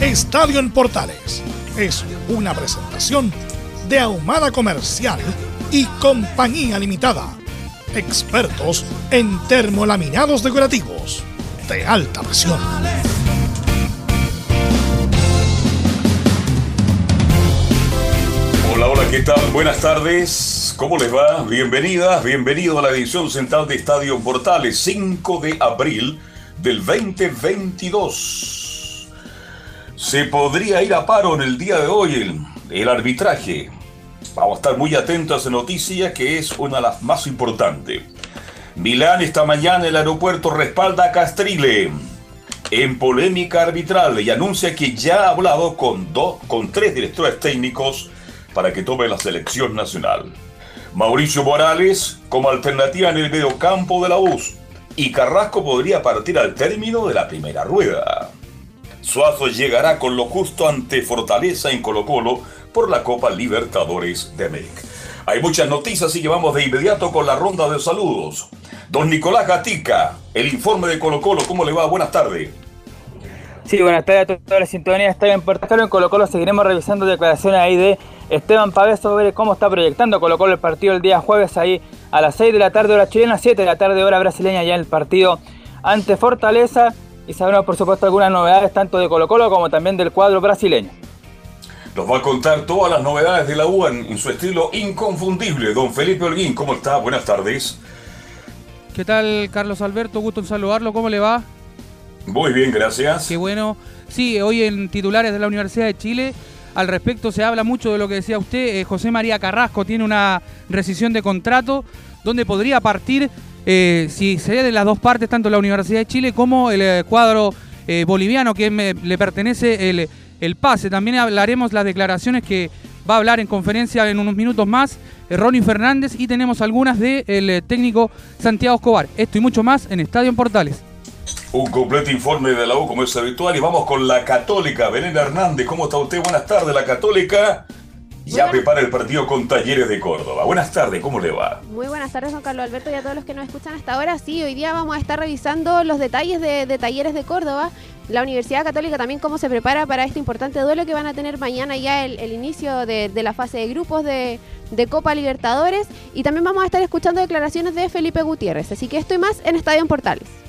Estadio en Portales es una presentación de Ahumada Comercial y Compañía Limitada. Expertos en termolaminados decorativos de alta presión. Hola, hola, ¿qué tal? Buenas tardes. ¿Cómo les va? Bienvenidas, bienvenido a la edición central de Estadio Portales, 5 de abril del 2022. Se podría ir a paro en el día de hoy el, el arbitraje. Vamos a estar muy atentos a esa noticia que es una de las más importantes. Milán esta mañana el aeropuerto respalda a Castrile en polémica arbitral y anuncia que ya ha hablado con, dos, con tres directores técnicos para que tome la selección nacional. Mauricio Morales como alternativa en el mediocampo de la US y Carrasco podría partir al término de la primera rueda. Suazo llegará con lo justo ante Fortaleza en Colo Colo por la Copa Libertadores de América. Hay muchas noticias y llevamos de inmediato con la ronda de saludos. Don Nicolás Gatica, el informe de Colo Colo, ¿cómo le va? Buenas tardes. Sí, buenas tardes a toda la sintonía. Está en Puerto en Colo Colo. Seguiremos revisando declaraciones ahí de Esteban Pavés sobre cómo está proyectando Colo Colo el partido el día jueves ahí a las 6 de la tarde hora chilena, 7 de la tarde hora brasileña ya el partido ante Fortaleza y sabremos por supuesto algunas novedades tanto de Colo Colo como también del cuadro brasileño. Nos va a contar todas las novedades de la UAN en, en su estilo inconfundible. Don Felipe Holguín, ¿cómo está? Buenas tardes. ¿Qué tal, Carlos Alberto? Gusto en saludarlo. ¿Cómo le va? Muy bien, gracias. Qué bueno. Sí, hoy en titulares de la Universidad de Chile, al respecto se habla mucho de lo que decía usted. Eh, José María Carrasco tiene una rescisión de contrato donde podría partir eh, si se de las dos partes, tanto la Universidad de Chile como el eh, cuadro eh, boliviano que le pertenece el, el, pase. También hablaremos las declaraciones que va a hablar en conferencia en unos minutos más Ronnie Fernández y tenemos algunas del técnico Santiago Escobar. Esto y mucho más en Estadio en Portales. Un completo informe de la U como es habitual y vamos con la Católica. Belén Hernández, ¿cómo está usted? Buenas tardes, la Católica. Ya prepara el partido con Talleres de Córdoba. Buenas tardes, ¿cómo le va? Muy buenas tardes, don Carlos Alberto, y a todos los que nos escuchan hasta ahora. Sí, hoy día vamos a estar revisando los detalles de, Talleres de Córdoba. La Universidad Católica también cómo se prepara para este importante duelo que van a tener mañana ya el, inicio de, la fase de grupos de, Copa Libertadores. Y también vamos a estar escuchando declaraciones de Felipe Gutiérrez. Así que estoy más en Estadio en Portales.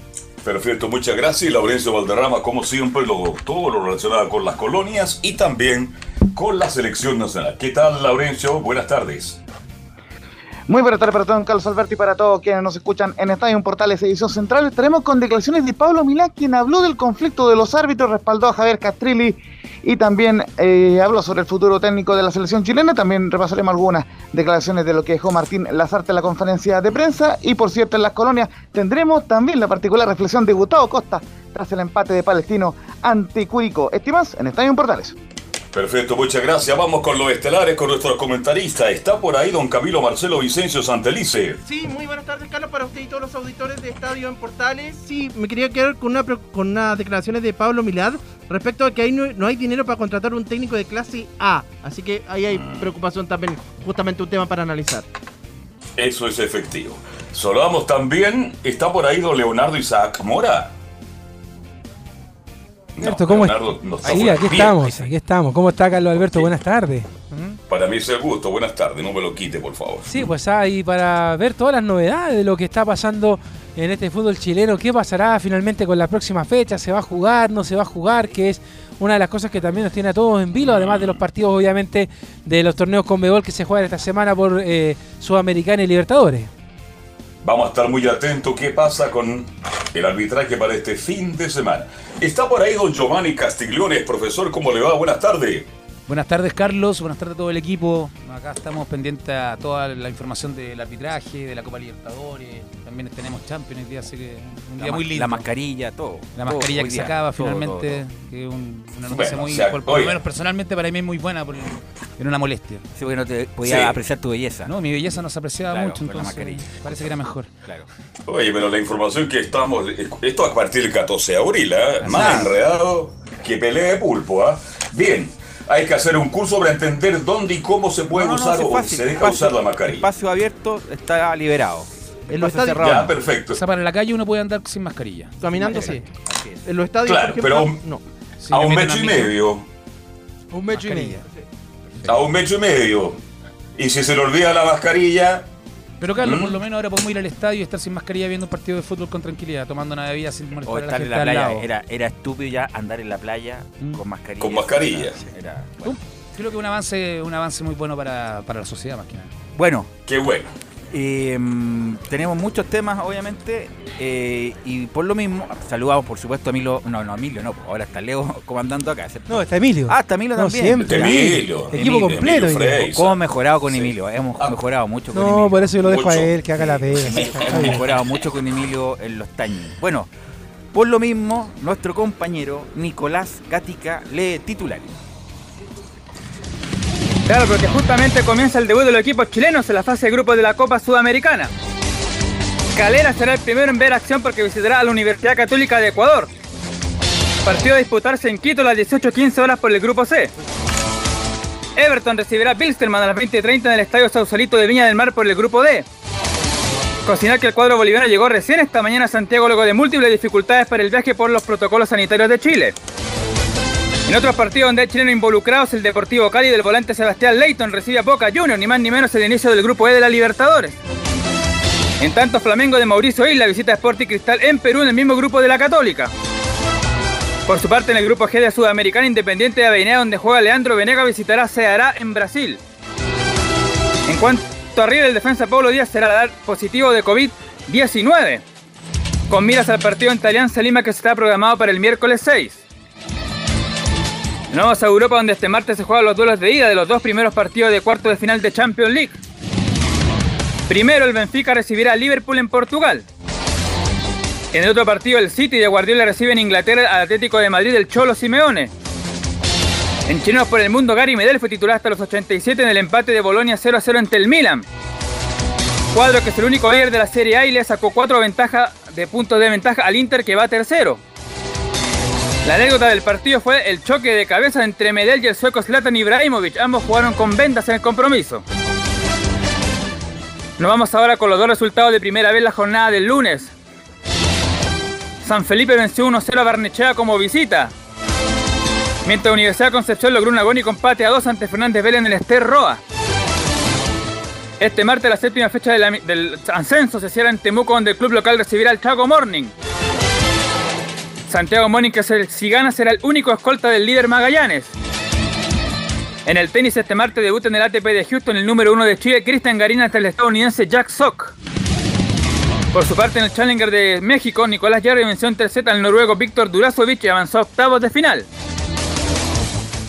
Perfecto, muchas gracias. Laurencio Valderrama, como siempre, lo, todo lo relacionado con las colonias y también con la selección nacional. ¿Qué tal, Laurencio? Buenas tardes. Muy buenas tardes para todos, Carlos Alberto, y para todos quienes nos escuchan en Estadio Portales Edición Central. Estaremos con declaraciones de Pablo Milá, quien habló del conflicto de los árbitros, respaldó a Javier Castrilli y también eh, habló sobre el futuro técnico de la selección chilena. También repasaremos algunas declaraciones de lo que dejó Martín Lazarte en la conferencia de prensa. Y por cierto, en las colonias tendremos también la particular reflexión de Gustavo Costa tras el empate de Palestino ante Curicó. Estimas en Estadio Portales. Perfecto, muchas gracias. Vamos con los estelares, con nuestro comentarista. Está por ahí don Camilo Marcelo Vicencio Santelice. Sí, muy buenas tardes, Carlos, para usted y todos los auditores de Estadio en Portales. Sí, me quería quedar con, una, con unas declaraciones de Pablo Milad respecto a que ahí no, hay dinero para contratar un técnico de clase A. Así que ahí hay mm. preocupación también, justamente un tema para analizar. Eso es efectivo. Saludamos también, está por ahí don Leonardo Isaac Mora. Alberto, ¿cómo Ahí, aquí estamos, aquí estamos. ¿Cómo está Carlos Alberto? Buenas tardes. Para mí es el gusto. Buenas tardes, no me lo quite, por favor. Sí, pues ahí para ver todas las novedades de lo que está pasando en este fútbol chileno. ¿Qué pasará finalmente con la próxima fecha? ¿Se va a jugar? ¿No se va a jugar? Que es una de las cosas que también nos tiene a todos en vilo, además de los partidos, obviamente, de los torneos con Bebol que se juegan esta semana por eh, Sudamericana y Libertadores. Vamos a estar muy atentos qué pasa con el arbitraje para este fin de semana. Está por ahí don Giovanni Castigliones, profesor, ¿cómo le va? Buenas tardes. Buenas tardes, Carlos. Buenas tardes a todo el equipo. Acá estamos pendientes a toda la información del arbitraje, de la Copa Libertadores. También tenemos Champions hoy día, así que un día muy lindo. La mascarilla, todo. La todo, mascarilla que se día, acaba todo, finalmente, todo, todo. que es un- una noticia Bueno, muy, o sea, por, por lo menos personalmente para mí es muy buena, porque era una molestia. Sí, porque no te podía Sí. apreciar tu belleza. No, mi belleza no se apreciaba Claro, mucho, con la entonces mascarilla. parece que era mejor. Claro. Oye, pero la información que estamos. Esto a partir del 14 de abril, ¿eh? Más enredado que pelea de pulpo, ¿ah? Bien, hay que hacer un curso para entender dónde y cómo se puede No, no, no, usar o fácil. se deja Espacio- usar la mascarilla. Espacio abierto está liberado. En los estadios- cerrado. Ya, perfecto. O sea, para la calle uno puede andar sin mascarilla. Caminando, sí. En los estadios, Claro, por pero ejemplo, no. Si A un metro y medio. Un metro y medio. A un metro y medio. Y si se le olvida la mascarilla, Pero Carlos, ¿Mm? por lo menos ahora podemos ir al estadio y estar sin mascarilla viendo un partido de fútbol con tranquilidad, tomando una bebida sin molestar O a la estar en la al playa. lado. Era, era estúpido ya andar en la playa Mm. con mascarilla. Con mascarilla. Era, era- bueno. Uh, Creo que un avance, un avance muy bueno para, para la sociedad más que nada. Bueno, qué bueno. Eh, tenemos muchos temas, obviamente. eh, y por lo mismo, saludamos por supuesto a Emilio. No, no, Emilio, no. Ahora está Leo comandando acá. ¿cierto? No, está Emilio. Ah, está Emilio No, también. siempre. Emilio. Equipo Emilio, completo. Emilio. ¿Cómo mejorado con Sí. Emilio? Hemos Ah. mejorado mucho con No, Emilio. por eso yo lo dejo a él, que haga la pega. Hemos mejorado mucho con Emilio en los taños. Bueno, por lo mismo, nuestro compañero Nicolás Gatica lee titulares. Claro, porque justamente comienza el debut de los equipos chilenos en la fase de grupos de la Copa Sudamericana. Calera será el primero en ver acción porque visitará a la Universidad Católica de Ecuador. Partido a disputarse en Quito a las 18.15 horas por el grupo C. Everton recibirá a Bilsterman a las 20.30 en el Estadio Sausalito de Viña del Mar por el grupo D. Cocinar que el cuadro boliviano llegó recién esta mañana a Santiago luego de múltiples dificultades para el viaje por los protocolos sanitarios de Chile. En otros partidos donde hay chilenos involucrados, el Deportivo Cali del volante Sebastián Leighton recibe a Boca Juniors, ni más ni menos el inicio del grupo E de la Libertadores. En tanto, Flamengo de Mauricio Isla visita a Sporting Cristal en Perú en el mismo grupo de la Católica. Por su parte, en el grupo G de Sudamericana Independiente de Avenida, donde juega Leandro Venega, visitará Ceará en Brasil. En cuanto a River, el defensa Pablo Díaz será dar positivo de COVID-19, con miras al partido entre Alianza Lima que está programado para el miércoles 6. Nos vamos a Europa donde este martes se juegan los duelos de ida de los dos primeros partidos de cuarto de final de Champions League. Primero el Benfica recibirá a Liverpool en Portugal. En el otro partido el City de Guardiola recibe en Inglaterra al Atlético de Madrid del Cholo Simeone. En Chinos por el Mundo Gary Medel fue titular hasta los 87 en el empate de Bolonia 0 a 0 ante el Milan. Cuadro que es el único ayer de la Serie A y le sacó cuatro ventaja de puntos de ventaja al Inter que va tercero. La anécdota del partido fue el choque de cabeza entre Medel y el sueco Zlatan Ibrahimovic. Ambos jugaron con vendas en el compromiso. Nos vamos ahora con los dos resultados de primera vez la jornada del lunes. San Felipe venció 1-0 a Barnechea como visita. Mientras Universidad Concepción logró un agónico empate a 2 ante Fernández Vélez en el Ester Roa. Este martes la séptima fecha del ascenso se cierra en Temuco donde el club local recibirá al Chaco Morning. Santiago el- si gana será el único escolta del líder Magallanes. En el tenis este martes debuta en el ATP de Houston el número uno de Chile, Cristian Garina ante el estadounidense Jack Sock. Por su parte en el Challenger de México, Nicolás Jarry venció en tercera al noruego Víctor Durazovic y avanzó a octavos de final.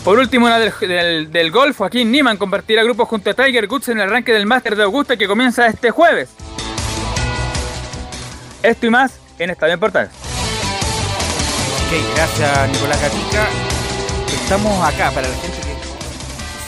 Por último, en la del, del- golf, Joaquín Niman compartirá grupo junto a Tiger Woods en el arranque del Máster de Augusta que comienza este jueves. Esto y más en Estadio Portal. Ok, gracias Nicolás Gatica. Estamos acá para la gente que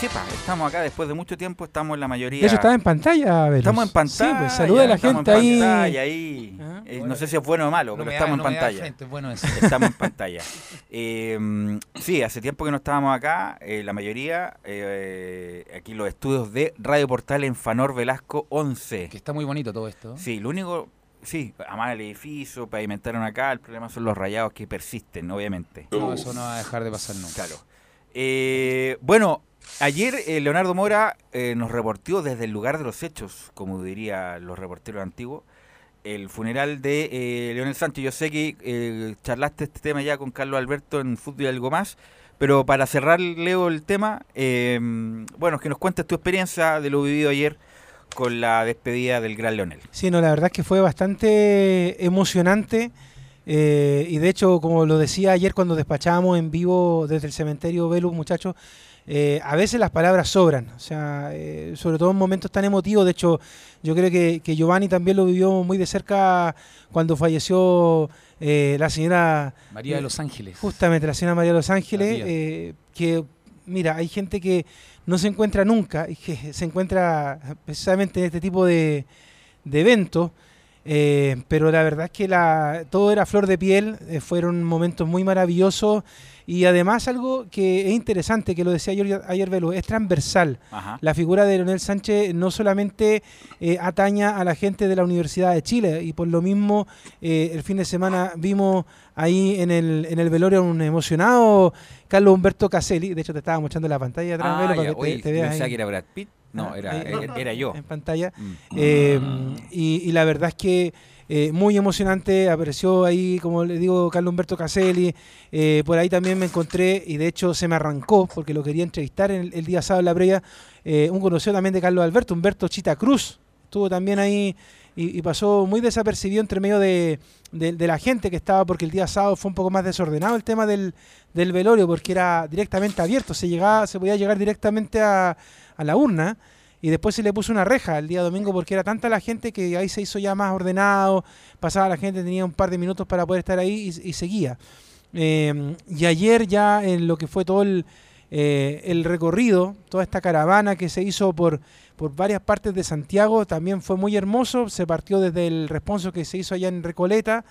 sepa, estamos acá después de mucho tiempo, estamos en la mayoría. De hecho, estaba en pantalla. Estamos en pantalla. Sí, pues saluda a la gente en ahí. pantalla, ahí. Ajá. Eh, no sé si es bueno o malo, No pero me estamos en pantalla. bueno. Estamos en pantalla. Eh, sí, hace tiempo que no estábamos acá. eh, la mayoría, eh, aquí los estudios de Radio Portal en Fanor Velasco 11. Que está muy bonito todo esto. Sí, lo único, sí, amar el edificio, pavimentaron acá. El problema son los rayados que persisten, obviamente. No, eso no va a dejar de pasar nunca. Claro. Eh, bueno, Ayer eh, Leonardo Mora eh, nos reportó desde el lugar de los hechos, como dirían los reporteros antiguos, el funeral de eh, Leonel Sánchez. Yo sé que eh, charlaste este tema ya con Carlos Alberto en Fútbol y algo más, pero para cerrar, Leo, el tema, eh, bueno, que nos cuentes tu experiencia de lo vivido ayer con la despedida del gran Leonel. Sí, no, la verdad es que fue bastante emocionante. eh, y de hecho, como lo decía ayer cuando despachábamos en vivo desde el cementerio Velus, muchachos, eh, a veces las palabras sobran. O sea, eh, sobre todo en momentos tan emotivos. De hecho, yo creo que, que Giovanni también lo vivió muy de cerca cuando falleció eh, la señora María de los Ángeles. Justamente, la señora María de los Ángeles, eh, que, mira, hay gente que no se encuentra nunca y que se encuentra precisamente en este tipo de, de eventos, eh, pero la verdad es que la, todo era flor de piel, eh, fueron momentos muy maravillosos y además algo que es interesante, que lo decía ayer, ayer Velo, es transversal. Ajá. La figura de Leonel Sánchez no solamente eh, ataña a la gente de la Universidad de Chile y por lo mismo el fin de semana vimos ahí en el, en el velorio un emocionado Carlos Humberto Caselli, de hecho te estaba mostrando la pantalla atrás, Ah, para ya, que te- oye, te, veas pensaba ahí. que era Brad Pitt. No, Ah, era, eh, era, yo. en pantalla. Mm. Eh, y, y la verdad es que eh, muy emocionante, apareció ahí, como le digo, Carlos Humberto Caselli, eh, por ahí también me encontré, y de hecho se me arrancó, porque lo quería entrevistar el, el día sábado en la previa, un conocido también de Carlos Alberto, Humberto Chita Cruz, estuvo también ahí y, pasó muy desapercibido entre medio de, de- la gente que estaba, porque el día sábado fue un poco más desordenado el tema del, del velorio, porque era directamente abierto, se, llegaba, se podía llegar directamente a, a la urna y después se le puso una reja el día domingo porque era tanta la gente que ahí se hizo ya más ordenado, pasaba la gente, tenía un par de minutos para poder estar ahí y, seguía. Eh, y ayer ya en lo que fue todo el, eh, el recorrido, toda esta caravana que se hizo por, por varias partes de Santiago, también fue muy hermoso, se partió desde el responso que se hizo allá en Recoleta,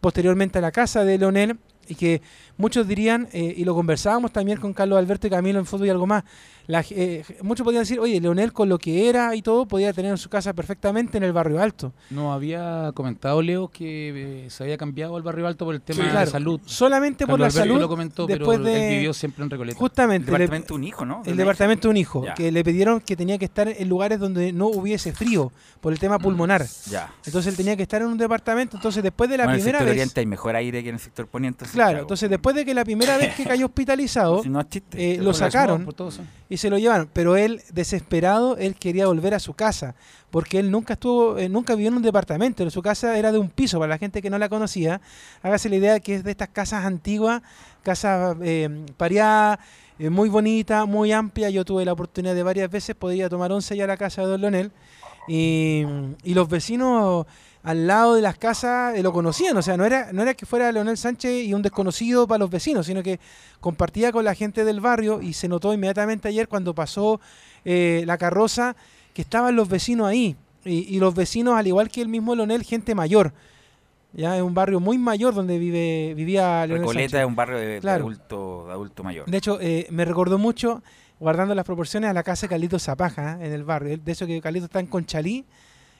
posteriormente a la casa de Leonel, y que muchos dirían, eh, y lo conversábamos también con Carlos Alberto y Camilo en Fútbol y algo más, la eh, muchos podían decir, oye, Leonel con lo que era y todo, podía tener en su casa perfectamente en el barrio alto. No había comentado Leo que eh, se había cambiado al barrio alto por el tema Sí. de Claro, salud. Solamente por la Alberto salud, lo comentó, después pero de... él vivió siempre en Recoleta. Justamente, El le- departamento un hijo, ¿no? De el departamento de un hijo, Ya. que le pidieron que tenía que estar en lugares donde no hubiese frío, por el tema pulmonar. Ya. Entonces él tenía que estar en un departamento, entonces después de la bueno, en el primera sector vez... oriente hay mejor aire que en el sector poniente. Claro, entonces después de que la primera vez que cayó hospitalizado, Si no es chiste. eh, lo sacaron y se lo llevaron, pero él desesperado, él quería volver a su casa, porque él nunca estuvo, eh, nunca vivió en un departamento, su casa era de un piso, para la gente que no la conocía, hágase la idea que es de estas casas antiguas, casas eh, pareadas, eh, muy bonita, muy amplia, yo tuve la oportunidad de varias veces, podía tomar once ya a la casa de Don Leonel, y, y los vecinos al lado de las casas eh, lo conocían, o sea, no era, no era que fuera Leonel Sánchez y un desconocido para los vecinos, sino que compartía con la gente del barrio y se notó inmediatamente ayer cuando pasó eh, la carroza que estaban los vecinos ahí. Y, y los vecinos, al igual que el mismo Leonel, gente mayor. Ya es un barrio muy mayor donde vive, vivía Leonel Recoleta Sánchez. es un barrio de, de Claro. adulto, de adulto mayor. De hecho, eh, me recordó mucho, guardando las proporciones, a la casa de Carlitos Zapaja ¿eh? en el barrio. De eso que Carlitos está en Conchalí.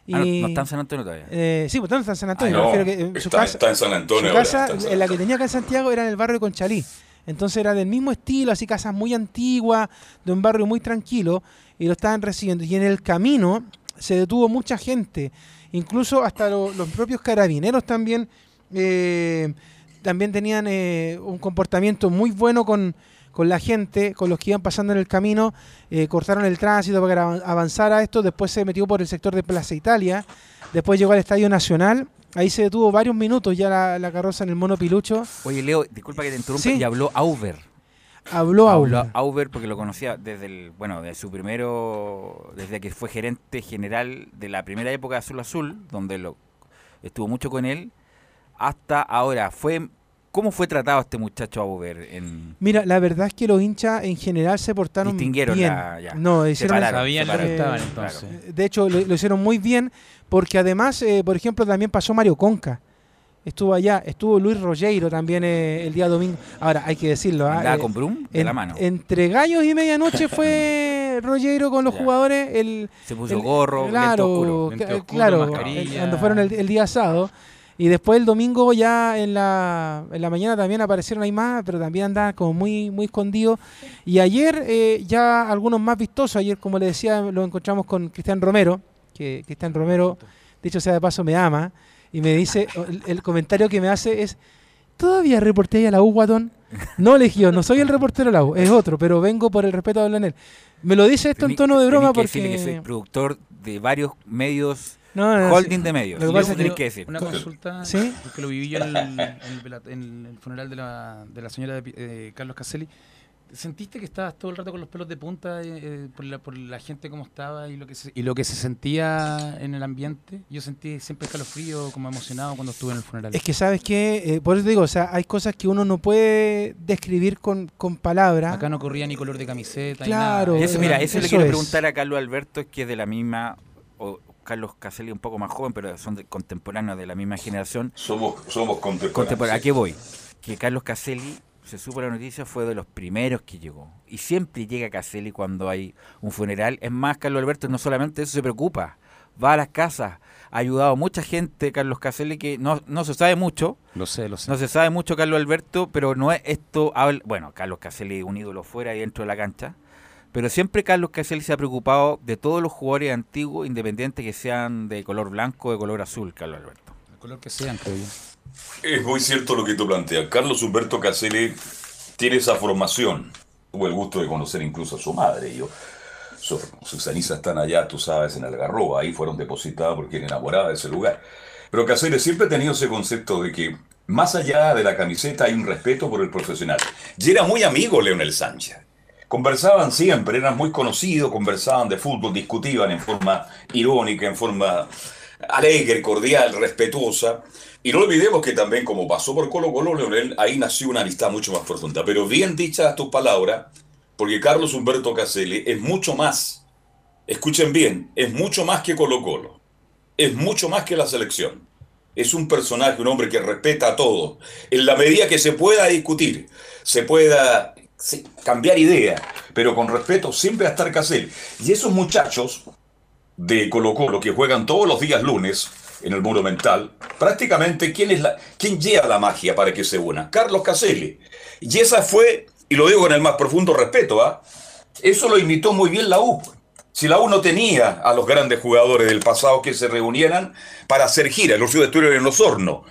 Y, Ah, no, no está en San Antonio todavía. eh, sí, pues no está en San Antonio. Ah, me no, que, eh, su está, casa, está en San Antonio. su casa, en San eh, la que tenía acá en Santiago, era en el barrio de Conchalí. Entonces era del mismo estilo, así casas muy antiguas, de un barrio muy tranquilo, y lo estaban recibiendo. Y en el camino se detuvo mucha gente, incluso hasta lo- los propios carabineros también, eh, también tenían eh, un comportamiento muy bueno con, con la gente, con los que iban pasando en el camino, eh, cortaron el tránsito para que avan- avanzara esto, después se metió por el sector de Plaza Italia, después llegó al Estadio Nacional, ahí se detuvo varios minutos ya la, la carroza en el mono pilucho, Oye, Leo, disculpa que te interrumpa, Sí. y habló Auber. habló Habló Aula. Auber porque lo conocía desde el, bueno, de su primero, desde que fue gerente general de la primera época de Azul Azul, donde lo estuvo mucho con él, hasta ahora. Fue, ¿Cómo fue tratado este muchacho Auber? En, Mira, la verdad es que los hinchas en general se portaron Distinguieron bien. la- ya. No, hicieron Separaron, Sabían lo que separaron. estaban Claro. entonces. De hecho, lo, lo hicieron muy bien porque además, eh, por ejemplo, también pasó Mario Conca. Estuvo allá, estuvo Luis Rogeiro también eh, el día domingo. Ahora, hay que decirlo. ah, eh, con Brum de en- la mano. Entre gallos y medianoche fue Rogeiro con los Ya. jugadores. El, Se puso el- gorro, claro, oscuro. ca- oscuro, claro, mascarilla. cuando fueron el, el día sábado. Y después el domingo ya en la, en la mañana también aparecieron ahí más, pero también andaban como muy, muy escondidos. Y ayer eh, ya algunos más vistosos, ayer como le decía, lo encontramos con Cristian Romero, que Cristian Romero, dicho sea de paso, me ama, y me dice, el, el comentario que me hace es, ¿todavía reporté a la U, Guatón? No, Legión, no soy el reportero de la U, es otro, pero vengo por el respeto a Leonel. Me lo dice esto en tono de broma que porque... que soy productor de varios medios, No, no, no, holding sí. de medios. Lo que pasa es que- que decir. Una consulta, ¿Sí? porque lo viví yo en el, en el vela- en el funeral de la, de la señora de eh, Carlos Caselli. ¿Sentiste que estabas todo el rato con los pelos de punta eh, eh, por, la, por la gente cómo estaba y lo, que se, y lo que se sentía en el ambiente? Yo sentí siempre escalofrío, como emocionado cuando estuve en el funeral. Es que sabes que, por eso te digo, o sea, hay cosas que uno no puede describir con, con palabras. Acá no corría ni color de camiseta. Claro, ni nada. Eso, mira, eso, le eso quiero es. preguntar a Carlos Alberto, es que es de la misma, o Carlos Caselli un poco más joven, pero son de- contemporáneos de la misma generación. Somos, somos contemporáneos. Contemporáneo. ¿A qué voy? Que Carlos Caselli, se supo la noticia, fue de los primeros que llegó. Y siempre llega Caselli cuando hay un funeral. Es más, Carlos Alberto no solamente eso se preocupa, va a las casas. Ha ayudado a mucha gente, Carlos Caselli, que no, no se sabe mucho. Lo sé, lo sé. No se sabe mucho, Carlos Alberto, pero no es esto. habla- Bueno, Carlos Caselli un ídolo fuera y dentro de la cancha. Pero siempre Carlos Caselli se ha preocupado de todos los jugadores antiguos, independientes que sean de color blanco o de color azul, Carlos Alberto. El color que sean, creo yo. Es muy cierto lo que tú planteas. Carlos Humberto Caselli tiene esa formación. Tuvo el gusto de conocer incluso a su madre. Yo, su- sus cenizas están allá, tú sabes, en Algarroba. Ahí fueron depositadas porque era enamorada de ese lugar. Pero Caselli siempre ha tenido ese concepto de que más allá de la camiseta hay un respeto por el profesional. Y era muy amigo Leonel Sánchez. Conversaban siempre, eran muy conocidos, conversaban de fútbol, discutían en forma irónica, en forma alegre, cordial, respetuosa. Y no olvidemos que también, como pasó por Colo Colo, Leonel, ahí nació una amistad mucho más profunda. Pero bien dichas tus palabras, porque Carlos Humberto Caselli es mucho más, escuchen bien, es mucho más que Colo Colo, es mucho más que la selección. Es un personaje, un hombre que respeta a todos. En la medida que se pueda discutir, se pueda sí, cambiar idea, pero con respeto siempre a estar Caselli. Y esos muchachos de Colo Colo que juegan todos los días lunes en el Monumental, prácticamente ¿quién, es la, quién lleva la magia para que se una? Carlos Caselli. Y esa fue, y lo digo con el más profundo respeto, ¿ah? eso lo imitó muy bien la U. Si la U no tenía a los grandes jugadores del pasado que se reunieran para hacer gira, los ciudades estuvieron en los hornos.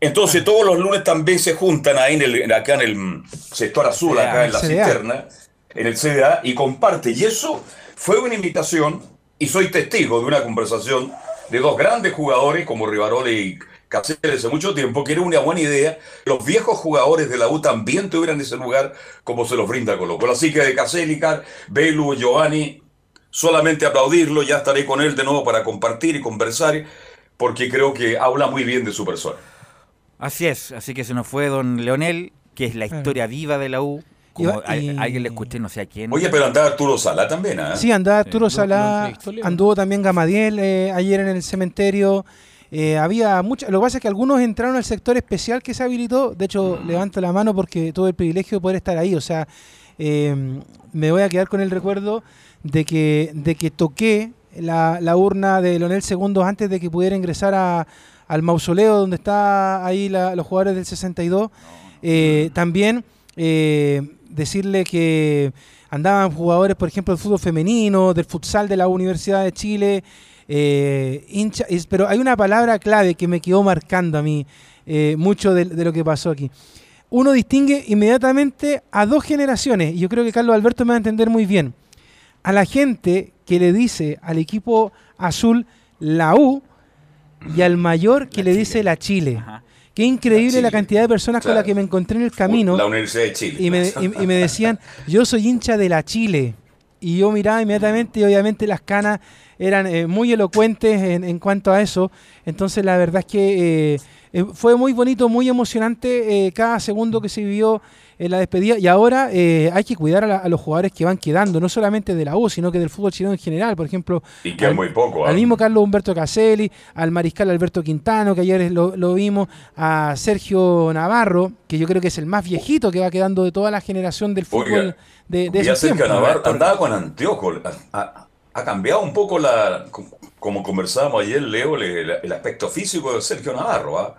Entonces todos los lunes también se juntan ahí en el, acá en el sector azul, acá en la CDA. cisterna, en el CDA, y comparte. Y eso fue una invitación, y soy testigo de una conversación de dos grandes jugadores como Rivarola y Caceres hace mucho tiempo, que era una buena idea. Los viejos jugadores de la U también tuvieran ese lugar como se los brinda Colo Colo. Así que de Caselli, Car, Belu, Giovanni, solamente aplaudirlo, ya estaré con él de nuevo para compartir y conversar, porque creo que habla muy bien de su persona. Así es, así que se nos fue don Leonel, que es la historia viva de la U. Como Iba- a- y- alguien le escuché, no sé a quién. Oye, pero andaba Arturo Sala también, ¿ah? Sí, andaba Arturo Salá, anduvo también Gamadiel eh, ayer en el cementerio. Eh, había mucha, lo que pasa es que algunos entraron al sector especial que se habilitó. De hecho, levanto la mano porque tuve el privilegio de poder estar ahí. O sea, eh, me voy a quedar con el recuerdo de que, de que toqué la, la urna de Leonel Segundos antes de que pudiera ingresar a- al mausoleo donde está ahí la- los jugadores del 62. Eh, también eh, decirle que andaban jugadores, por ejemplo, del fútbol femenino, del futsal de la Universidad de Chile, eh, hincha, pero hay una palabra clave que me quedó marcando a mí mucho de, de lo que pasó aquí. Uno distingue inmediatamente a dos generaciones, y yo creo que Carlos Alberto me va a entender muy bien. A la gente que le dice al equipo azul la U y al mayor que le dice la Chile. Ajá. Qué increíble Chile. la cantidad de personas con las que me encontré en el camino La Universidad de Chile. y me, y- y me decían, yo soy hincha de la Chile. Y yo miraba inmediatamente y obviamente las canas eran eh, muy elocuentes en, en cuanto a eso. Entonces la verdad es que eh, eh, fue muy bonito, muy emocionante eh, cada segundo que se vivió en la despedida. Y ahora eh, hay que cuidar a, la- a los jugadores que van quedando, no solamente de la U, sino que del fútbol chileno en general. Por ejemplo, Y que al- muy poco. ¿ah? al mismo Carlos Humberto Caselli, al mariscal Alberto Quintano, que ayer lo, lo vimos, a Sergio Navarro, que yo creo que es el más viejito que va quedando de toda la generación del Oiga, fútbol de, de Ya ese cerca tiempo. Navarro andaba con. Ha, ha- ha cambiado un poco la. como conversábamos ayer, Leo, el, el aspecto físico de Sergio Navarro. ¿ah?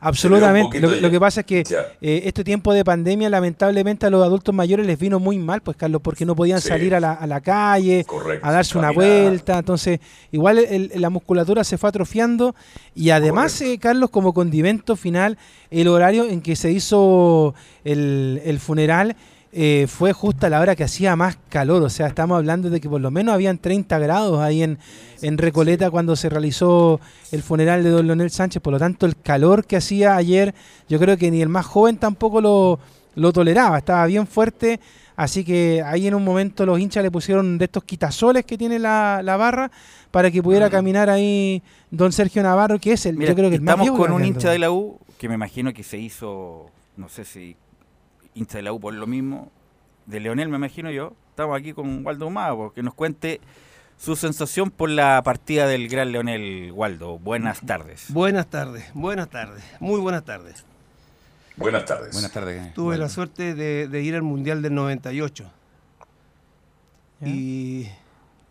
Absolutamente. Lo, lo, que pasa es que eh, este tiempo de pandemia, lamentablemente, a los adultos mayores les vino muy mal, pues, Carlos, porque no podían sí. salir a la, a la calle, Correcto, a darse caminar. una vuelta. Entonces, igual el, la musculatura se fue atrofiando. Y además, eh, Carlos, como condimento final, el horario en que se hizo el, el funeral. Eh, fue justo a la hora que hacía más calor, o sea, estamos hablando de que por lo menos habían 30 grados ahí en, en Recoleta cuando se realizó el funeral de don Leonel Sánchez, por lo tanto el calor que hacía ayer, yo creo que ni el más joven tampoco lo, lo toleraba, estaba bien fuerte, así que ahí en un momento los hinchas le pusieron de estos quitasoles que tiene la, la barra para que pudiera caminar ahí don Sergio Navarro, que es el, Mira, yo creo que el más estamos con un hincha de la U que me imagino que se hizo, no sé si hincha de la U por lo mismo, de Leonel me imagino yo. Estamos aquí con Waldo Mago, que nos cuente su sensación por la partida del gran Leonel Waldo. Buenas tardes. Buenas tardes, buenas tardes, muy buenas tardes. Buenas tardes. Buenas tardes. Tuve Bueno. la suerte de, de ir al Mundial del 98. ¿Ya? Y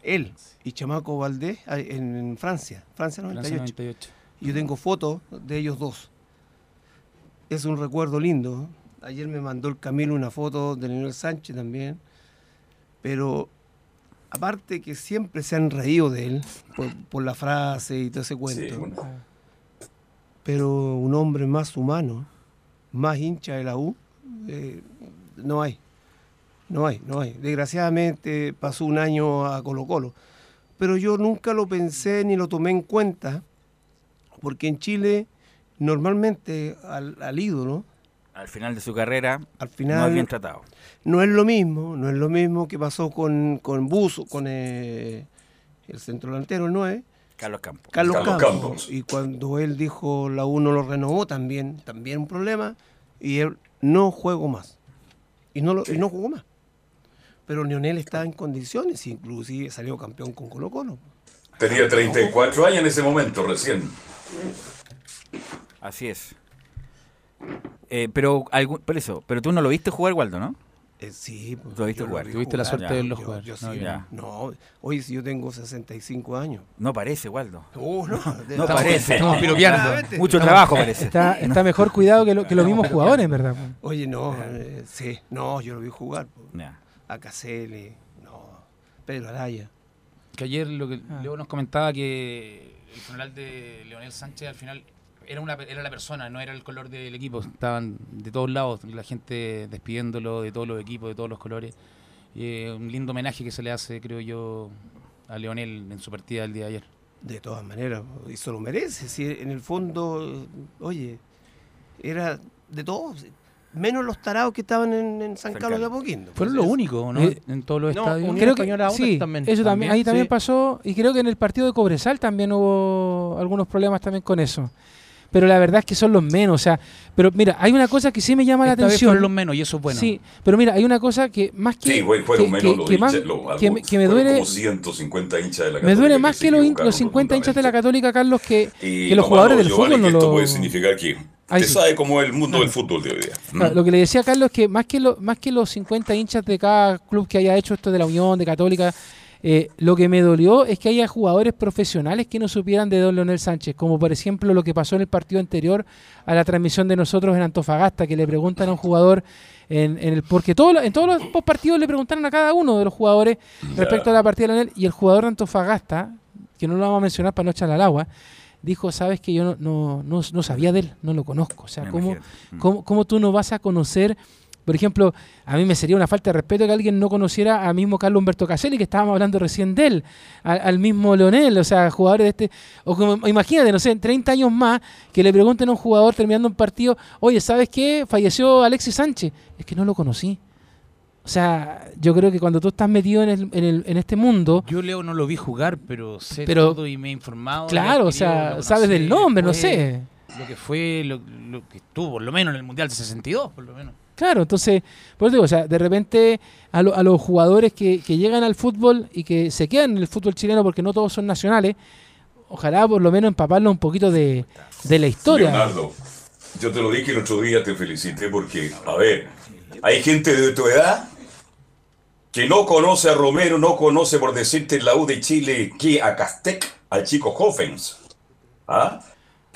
él y Chamaco Valdés en, en Francia, Francia 98. Francia 98. Yo tengo fotos de ellos dos. Es un recuerdo lindo. Ayer me mandó el Camilo una foto de Leonel Sánchez también. Pero aparte que siempre se han reído de él por, por la frase y todo ese cuento. Sí, bueno. Pero un hombre más humano, más hincha de la U, eh, no hay. No hay, no hay. Desgraciadamente pasó un año a Colo Colo. Pero yo nunca lo pensé ni lo tomé en cuenta, porque en Chile normalmente al, al ídolo, Al final de su carrera, al no es bien tratado. no es lo mismo, no es lo mismo que pasó con, con Buzo, con eh, el centro delantero, el 9, Carlos Campos. Carlos, Carlos Campos. Campos. Y cuando él dijo la U no lo renovó también, también un problema, y él no juego más. Y no, lo, y no jugó más. Pero Lionel está en condiciones, inclusive salió campeón con Colo Colo. Tenía 34 años en ese momento, recién. Así es. Eh, pero, algún, por eso, pero tú no lo viste jugar, Waldo, ¿no? Eh, sí, pues, Lo viste jugar. vi Tuviste la suerte de verlo Yo- jugar. yo No, sí, no, si yo tengo 65 años. No parece, Waldo. Uh, no, de- No parece. Mucho trabajo parece. Está, está mejor cuidado que, lo- que los mismos jugadores, verdad. Oye, no, eh, sí, no, yo lo vi jugar. Ya. A Caselli, no, Pedro Araya. Que ayer lo que Ah. Leo nos comentaba que el funeral de Leonel Sánchez al final era una era la persona, no era el color del equipo. Estaban de todos lados, la gente despidiéndolo de todos los equipos, de todos los colores. Y, eh, un lindo homenaje que se le hace, creo yo, a Leonel en su partida del día de ayer. De todas maneras, y se lo merece. Si en el fondo, oye, era de todos, menos los tarados que estaban en, en San Carlos de. Apoquindo. Fueron Pues lo eso. único, ¿no? Eh, en todos los no, estadios. Creo que sí, también. eso también, ahí también pasó y creo que en el partido de Cobresal también hubo algunos problemas también con eso. Pero la verdad es que son los menos, o sea, pero mira, hay una cosa que sí me llama la Esta vez atención. fueron los menos y eso es bueno. Sí, pero mira, hay una cosa que más que Sí, güey, fueron que- menos que- los que más- que me- que me duele como 150 hinchas de la me Católica duele más que los, los 50 hinchas de la. Católica, Carlos, que, Y que los lo jugadores del Giovanni, fútbol no esto lo puede significar que Ahí usted sí. sabe cómo es el mundo Claro. del fútbol de hoy día. ¿Mm? Claro, lo que le decía a Carlos es que más que, lo, más que los 50 hinchas de cada club que haya hecho esto de la Unión, de Católica, eh, lo que me dolió es que haya jugadores profesionales que no supieran de don Leonel Sánchez, como por ejemplo lo que pasó en el partido anterior a la transmisión de nosotros en Antofagasta, que le preguntan a un jugador en, en el porque todo, en todos los partidos le preguntaron a cada uno de los jugadores respecto a la partida de Leonel y el jugador de Antofagasta, que no lo vamos a mencionar para no echarle al agua, dijo, sabes que yo no, no, no, no sabía de él, no lo conozco. O sea, ¿cómo. Mm. ¿Cómo, cómo tú no vas a conocer? Por ejemplo, a mí me sería una falta de respeto que alguien no conociera a mismo Carlos Humberto Caselli, que estábamos hablando recién de él, al mismo Leonel, o sea, jugadores de este. O como, imagínate, no sé, en 30 años más, que le pregunten a un jugador terminando un partido, oye, ¿sabes qué? Falleció Alexis Sánchez. Es que no lo conocí. O sea, yo creo que cuando tú estás metido en, el- en, el- en este mundo, Yo Leo no lo vi jugar, pero sé Pero- todo y me he informado. claro, o sea, sabes del nombre, no sé. Lo que fue, lo, lo que estuvo, por lo menos en el Mundial de 62, por lo menos. Claro, entonces, por eso digo, o sea, de repente a, lo- a los jugadores que, que llegan al fútbol y que se quedan en el fútbol chileno porque no todos son nacionales, ojalá por lo menos empaparlo un poquito de, la historia. Leonardo, yo te lo dije el otro día, te felicité porque, a ver, hay gente de tu edad que no conoce a Romero, no conoce, por decirte, la U de Chile, que a Castec, al chico Hoffens. ¿Ah?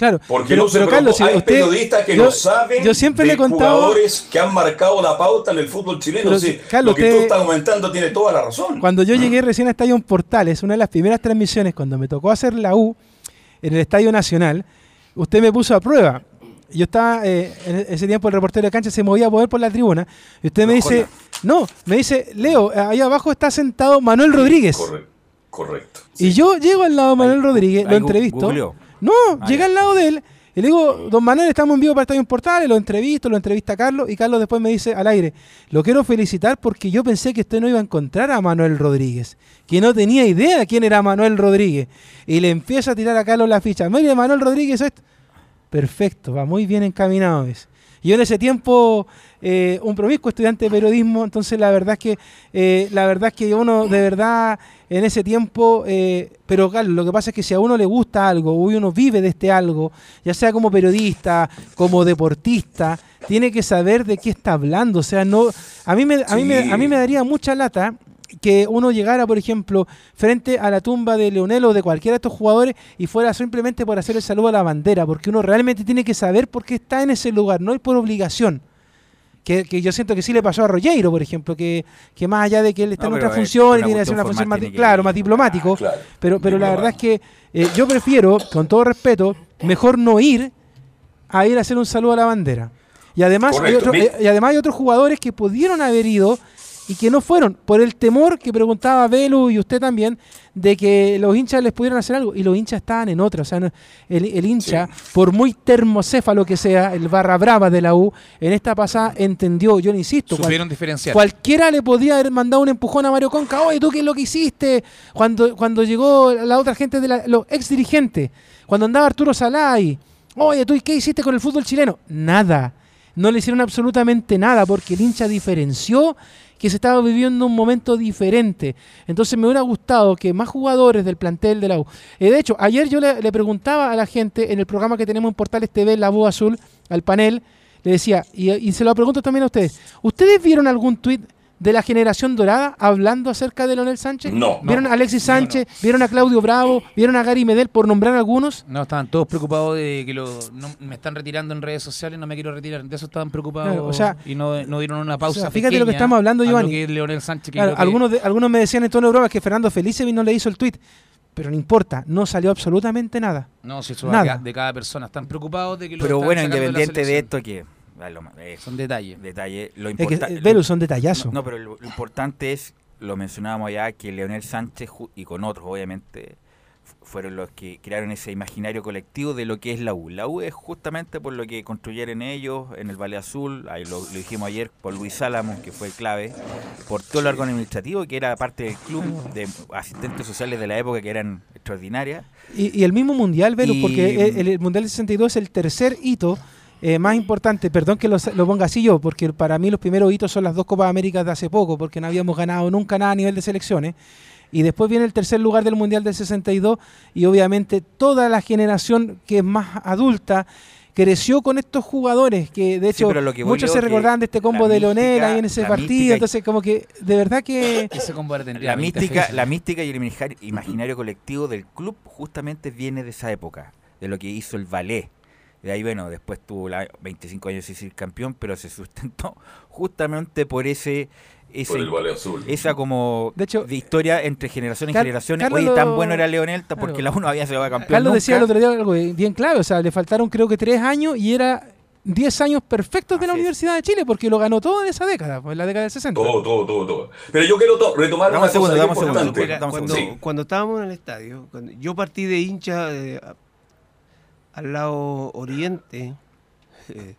Claro, Porque pero, no se pero. Carlos, si hay usted- periodistas que yo, no saben yo siempre de le he contado, jugadores que han marcado la pauta en el fútbol chileno. Pero, Sí, Carlos, lo que tú usted- estás comentando tiene toda la razón. Cuando yo llegué recién a Estadio Portales, una de las primeras transmisiones, cuando me tocó hacer la U en el Estadio Nacional, usted me puso a prueba. Yo estaba, eh, en ese tiempo el reportero de cancha se movía a poder por la tribuna, y usted me dice, no, me dice, Leo, ahí abajo está sentado Manuel Rodríguez. Correcto. Correcto. Y yo llego al lado de Manuel Rodríguez, lo ahí entrevisto. googleó. No, Ah, llegué ya. al lado de él y le digo, don Manuel, estamos en vivo para Estadio Portales, lo entrevisto, lo entrevista Carlos y Carlos después me dice al aire, lo quiero felicitar porque yo pensé que usted no iba a encontrar a Manuel Rodríguez, que no tenía idea quién era Manuel Rodríguez. Y le empieza a tirar a Carlos la ficha. Mire, Manuel Rodríguez, esto. Perfecto, va muy bien encaminado. ¿ves? Yo en ese tiempo, eh, un promiscuo estudiante de periodismo, entonces la verdad es que, eh, la verdad es que uno de verdad en ese tiempo, eh, pero claro, lo que pasa es que si a uno le gusta algo, o uno vive de este algo, ya sea como periodista, como deportista, tiene que saber de qué está hablando. O sea, no, a mí me, a mí me, a mí me daría mucha lata que uno llegara, por ejemplo, frente a la tumba de Leonel o de cualquiera de estos jugadores y fuera simplemente por hacer el saludo a la bandera, porque uno realmente tiene que saber por qué está en ese lugar, no es por obligación. Que, que yo siento que sí le pasó a Rogueiro, por ejemplo, que, que más allá de que él está No, en otra función y tiene que hacer una función más, di- claro, más diplomático, Claro. pero, pero la verdad es que eh, yo prefiero, con todo respeto, mejor no ir a ir a hacer un saludo a la bandera. Y además, hay otro- eh, y además hay otros jugadores que pudieron haber ido y que no fueron, por el temor que preguntaba Velu y usted también, de que los hinchas les pudieran hacer algo. Y los hinchas estaban en otra. O sea, no- el, el hincha, por muy termocéfalo que sea, el barra brava de la U, en esta pasada entendió, yo le insisto, cual- diferenciar. Cualquiera le podría haber mandado un empujón a Mario Conca. Oye, ¿tú qué es lo que hiciste? Cuando, cuando llegó la otra gente, de la- los ex dirigentes, cuando andaba Arturo Salai. Oye, ¿tú qué hiciste con el fútbol chileno? Nada. No le hicieron absolutamente nada porque el hincha diferenció que se estaba viviendo un momento diferente. Entonces me hubiera gustado que más jugadores del plantel de la U. Eh, de hecho, ayer yo le, preguntaba a la gente en el programa que tenemos en Portales TV, La Voz Azul, al panel, le decía, y, y se lo pregunto también a ustedes, ¿ustedes vieron algún tuit de la generación dorada hablando acerca de Leonel Sánchez? No. ¿Vieron a Alexis Sánchez? ¿Vieron a Claudio Bravo? ¿Vieron a Gary Medel, por nombrar algunos? No, estaban todos preocupados de que lo, no- me están retirando en redes sociales, no me quiero retirar. De eso estaban preocupados Claro, o sea, y no, no dieron una pausa. o sea, fíjate lo que estamos hablando, Giovanni. que es Leonel Sánchez. que Claro, creo que- algunos, de- algunos me decían en tono de broma que Fernando Felicevi no le hizo el tuit, pero no importa, no salió absolutamente nada. No, si eso Nada. de ca- de cada persona. Están preocupados de que lo Pero están bueno, de independiente de selección. esto, que. Lo eh, Son detalles. detalle. Lo Es que, eh, son detallazos. No, pero lo, lo importante es, lo mencionábamos ya, que Leonel Sánchez y con otros, obviamente, fu- fueron los que crearon ese imaginario colectivo de lo que es la U. La U es justamente por lo que construyeron ellos en el Valle Azul, ahí lo, lo dijimos ayer por Luis Álamo, que fue clave, por todo el órgano administrativo, que era parte del club de asistentes sociales de la época que eran extraordinarias. Y, y el mismo Mundial, Velus, Y- porque el, el Mundial del 62 es el tercer hito eh, más importante. Perdón que lo, lo ponga así yo, porque para mí los primeros hitos son las dos Copas Américas de hace poco, porque no habíamos ganado nunca nada a nivel de selecciones. Y después viene el tercer lugar del Mundial del 62 y obviamente toda la generación que es más adulta creció con estos jugadores que de hecho que muchos se recordaban de este combo de Leonel ahí en ese partido entonces como que de verdad que Ese La 20 mística, la mística y el imaginario colectivo del club justamente viene de esa época, de lo que hizo el ballet. De ahí, bueno, después tuvo la 25 años sin ser campeón, pero se sustentó justamente por ese, ese Por el Valle Azul. esa como De hecho, historia entre generaciones y Car- generaciones. Carlos Oye, tan bueno era Leonel, ta- porque Claro. la uno había sido campeón. Carlos decía el nunca. otro día algo bien clave, o sea, le faltaron creo que tres años y era 10 años perfectos de la Así es. Universidad de Chile porque lo ganó todo en esa década, pues en la década del 60. Todo, todo, todo, todo. Pero yo quiero to- retomar Dame una un segundo, cosa dame segundo. importante. Un cuando, Sí. cuando estábamos en el estadio, cuando yo partí de hincha eh, al lado oriente, eh,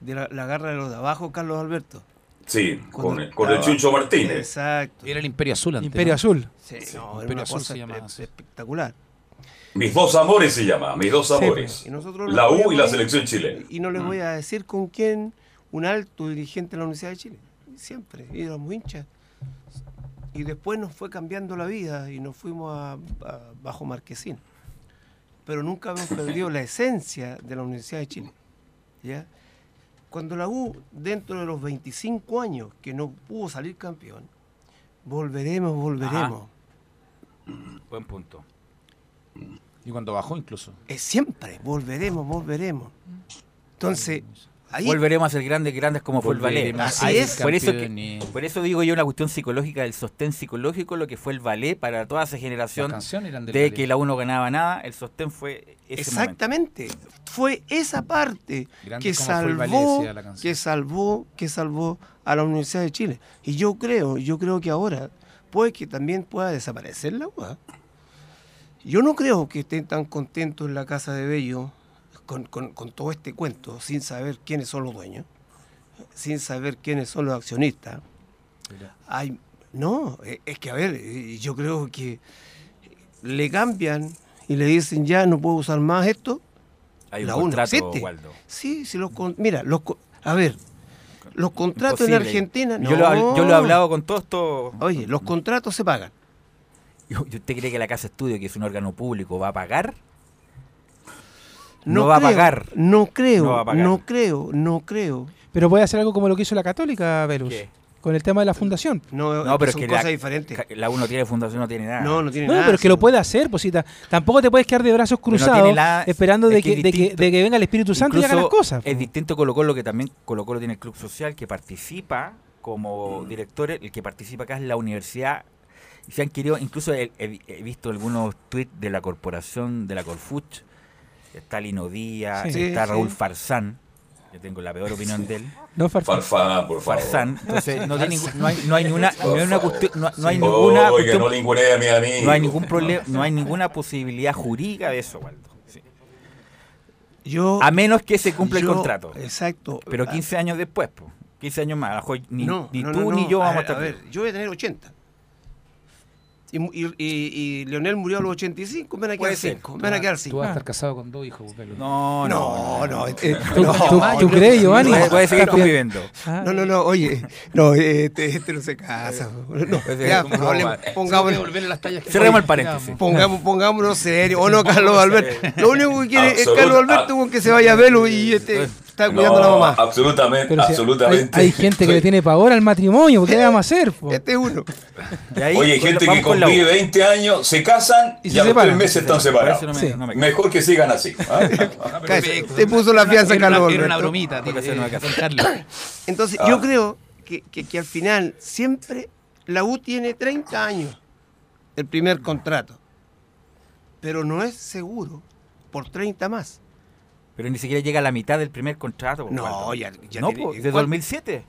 de la, la garra de los de abajo, Carlos Alberto. Sí, con el, con el Chuncho Martínez. Exacto. Era el Imperio Azul antes. Imperio ¿no? Azul. Sí, Sí, no, era Imperio una Azul cosa se así. espectacular. Mis dos amores se llama, mis dos Sí, amores. Y nosotros La U y la selección chilena. Y no les voy a decir con quién, un alto dirigente de la Universidad de Chile. Siempre, éramos hinchas. Y después nos fue cambiando la vida y nos fuimos a, a Bajo Marquesín. Pero nunca hemos perdido la esencia de la Universidad de Chile. ¿ya? Cuando la U, dentro de los 25 años que no pudo salir campeón, volveremos, volveremos. Buen punto. Y cuando bajó incluso. Es siempre, volveremos, volveremos. Entonces, ahí Volveremos a ser grandes, grandes como fue el ballet. Así es. Por eso, que- campeones. por eso digo yo una cuestión psicológica, el sostén psicológico, lo que fue el ballet para toda esa generación del de ballet. que la uno ganaba nada, el sostén fue ese momento. Exactamente. Fue esa parte que ballet, salvó, canción. que salvó, que salvó a la Universidad de Chile. Y yo creo, yo creo que ahora puede que también pueda desaparecer la UA. Yo no creo que estén tan contentos en la casa de Bello con, con- con todo este cuento, sin saber quiénes son los dueños, sin saber quiénes son los accionistas. Hay, no, eh, es que a ver, eh, yo creo que le cambian y le dicen ya no puedo usar más esto. Hay un La contrato. Waldo. Sí, sí, los con- mira, los a ver, los contratos en. Argentina. Yo, lo, no. yo lo he hablado con todos estos. Oye, los contratos se pagan. ¿Y usted cree que la Casa Estudio, que es un órgano público, va a pagar? No, No va a pagar. No creo, No va a pagar. no creo, no creo. Pero puede hacer algo como lo que hizo la Católica, Velus, ¿Qué? con el tema de la fundación. No, No, pero es que cosas la, diferentes. la uno tiene fundación, no tiene nada. No, no tiene No, nada. pero es que lo puede hacer, pues sí, ta- tampoco te puedes quedar de brazos no cruzados esperando es de que de, que, de que venga el Espíritu Santo y haga las cosas. Es po. distinto Colo Colo que también Colo Colo tiene el club social que participa como director, el que participa acá es la universidad. Se han querido, incluso he visto algunos tweets de la corporación de la Corfuch, está Lino Díaz, Sí. está Sí, Raúl sí. Farsán, yo tengo la peor opinión de él. No, Farfán. Farfán, por favor. Farsán, entonces no, tiene no hay, no hay ninguna, no hay una cuestión, no, no hay ninguna no cuestión- ningunee a mi amigo. no hay ningún problema, no hay ninguna posibilidad jurídica de eso, Waldo. Sí. Yo, A menos que se cumpla el contrato. Exacto. Pero Ah, 15 años después, po. 15 años más. a lo mejor ni, no, ni no, tú no, ni no. yo vamos a estar. A ver, yo voy a tener 80. Y, mu- y, y- y Leonel murió a los 85, me van a quedar ser. 5. Me van a quedar Tú vas a 5. estar casado con dos hijos, Velus. No, No, no. eh, ¿Tú, no, crees, Giovanni? Puede, puede seguir conviviendo. Ah, No, no, no, oye, no, este, este no se casa. No, Ese ya, pongámonos, volver a las tallas que Cerremos el paréntesis. pongamos, pongámonos serios. O no, Carlos Alberto. Lo único que quiere es Carlos Alberto con que se vaya a Velo y este está cuidando a la No, mamá. Absolutamente, pero si hay, absolutamente. hay gente que le tiene pavor al matrimonio, ¿qué le vamos a hacer? po? Este es uno. Ahí, Oye, gente que convive 20 años, se casan Y y, se a los separan. tres meses están separados. eso no me- Sí. no me- Mejor que sigan así. ¿ah? Te puso la fianza Era una, Carlos era una bromita, tío. No eh. Entonces, Ah. yo creo que, que- que al final siempre la U tiene 30 años el primer contrato, pero no es seguro por 30 más. Pero ni siquiera llega a la mitad del primer contrato. po, No, Waldo. ya- ya No, tiene- po, de ¿cuál? 2007.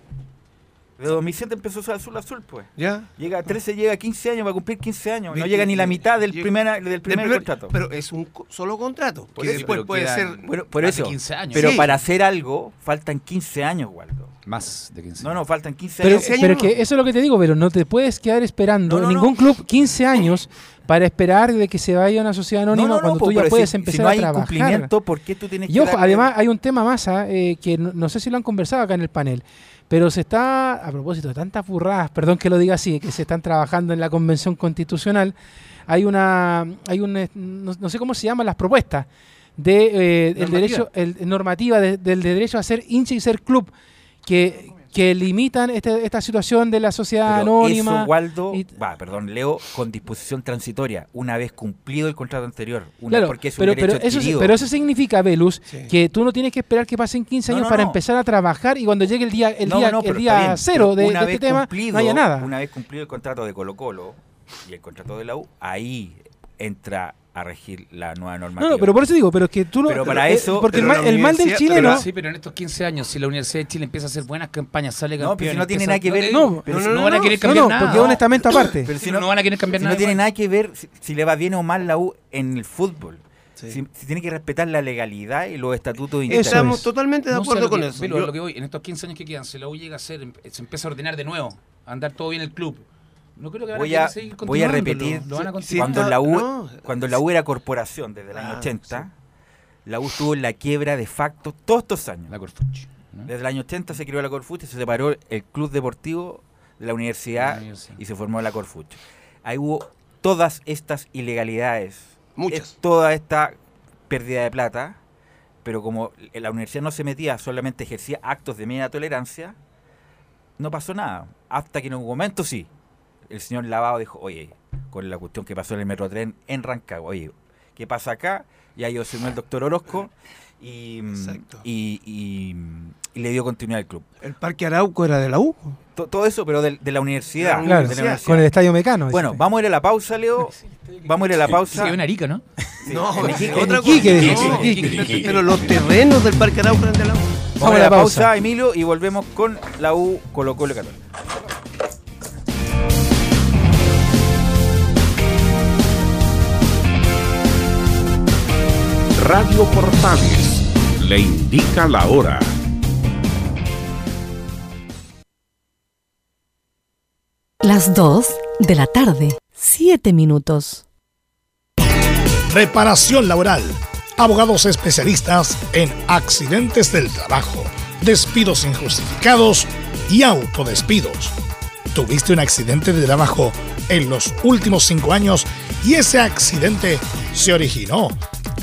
De 2007 empezó a usar azul azul, pues. ¿Ya? Llega a 13, llega a 15 años, va a cumplir 15 años. No llega ni la mitad del llega- primer, del Del primer primer- contrato. Pero es un co- solo contrato, Por que eso, después pero puede quedan- ser... Bueno, por eso. 15 años. Pero Sí. para hacer algo faltan 15 años, Waldo. Más de 15 No, no, faltan 15 Pero, años. pero no. que eso es lo que te digo, pero no te puedes quedar esperando No, no, ningún no. club 15 años para esperar de que se vaya a una sociedad anónima cuando tú ya pero puedes si, empezar si no hay a trabajar. incumplimiento, ¿por qué tú tienes Y que ojo, darle- además hay un tema más ah, eh, que no, no sé si lo han conversado acá en el panel, pero se está, a propósito de tantas burradas, perdón que lo diga así, que se están trabajando en la convención constitucional, hay una, hay un, no, no sé cómo se llaman las propuestas de eh, el Normativa. derecho, el, normativa de- del derecho a ser hincha y ser club, que, que limitan este- esta situación de la sociedad Pero anónima. Eso, Waldo, y- va, perdón, Leo, con disposición transitoria, una vez cumplido el contrato anterior. Una, Claro, porque es un pero, derecho pero, eso, pero eso significa, Velus, Sí. que tú no tienes que esperar que pasen 15 No, años no, para no. empezar a trabajar y cuando llegue el día, el No, día, no, el día cero de, de este tema, cumplido- no haya nada. Una vez cumplido el contrato de Colo Colo y el contrato de la U, ahí entra a regir la nueva normativa. No, no, pero por eso digo, pero es que tú no. Pero para eh, eso- Porque el mal, la el mal del chileno. pero Sí, pero en estos 15 años, si la Universidad de Chile empieza a hacer buenas campañas, sale No, campeón. pero si no tiene nada que ver- No, pero no, no, no van a no, querer No, cambiar no, nada. porque es un estamento aparte. Pero Si no, no van a querer cambiar si nada. no tiene igual. nada que ver si, si le va bien o mal la U en el fútbol. Sí. Si, si tiene que respetar la legalidad y los estatutos internos. Estamos es. totalmente de No sé, acuerdo con que- eso. Pero Yo- lo que voy, en estos 15 años que quedan, si la U llega a ser, se empieza a ordenar de nuevo, a andar todo bien el club. No creo que van Voy a seguir voy a repetir, lo van a Sí, continuar. cuando, la U, no. cuando la U era corporación desde el año Ah, 80, la U estuvo en la quiebra de facto todos estos años. La Corfuch, ¿no? Desde el año 80 se creó la Corfuch y se separó el club deportivo de la universidad, La universidad. y se formó la Corfuch. Ahí hubo todas estas ilegalidades, Muchas. es toda esta pérdida de plata, pero como la universidad no se metía, solamente ejercía actos de media tolerancia, no pasó nada. Hasta que en un momento sí, el señor Lavado dijo, oye, con la cuestión que pasó en el Metrotren en Rancagua, oye, qué pasa acá. Ya yo soy el doctor Orozco y, y, y- y le dio continuidad al club. El Parque Arauco era de la U. To- Todo eso, pero de, de la universidad. Claro, de la universidad. con el estadio Mecano. Bueno, vamos a ir a la pausa, Leo. Vamos a ir a la pausa. Sí, en Arica, ¿no? No, otra. Pero los terrenos del Parque Arauco eran de la U. Vamos a la pausa, Emilio, y volvemos con la U Colo Colo Católica. Radio Portales le indica la hora. Las 2 de la tarde, 7 minutos. Reparación laboral. Abogados especialistas en accidentes del trabajo, despidos injustificados y autodespidos. ¿Tuviste un accidente de trabajo en los últimos cinco años y ese accidente se originó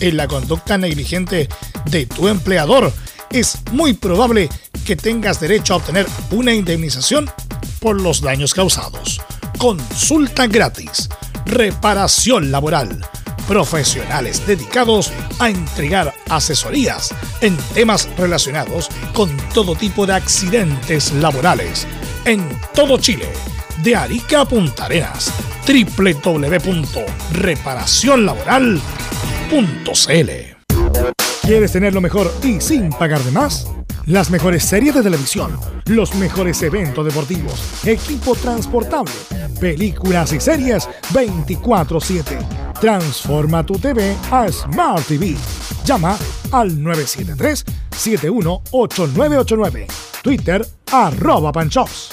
en la conducta negligente de tu empleador? Es muy probable que tengas derecho a obtener una indemnización por los daños causados. Consulta gratis. Reparación laboral. Profesionales dedicados a entregar asesorías en temas relacionados con todo tipo de accidentes laborales. En todo Chile. De Arica a Punta Arenas. www.reparacionlaboral.cl ¿Quieres tener lo mejor y sin pagar de más? Las mejores series de televisión, los mejores eventos deportivos, equipo transportable, películas y series 24/7. Transforma tu TV a Smart TV. Llama al 973-718989. Twitter arroba panchops.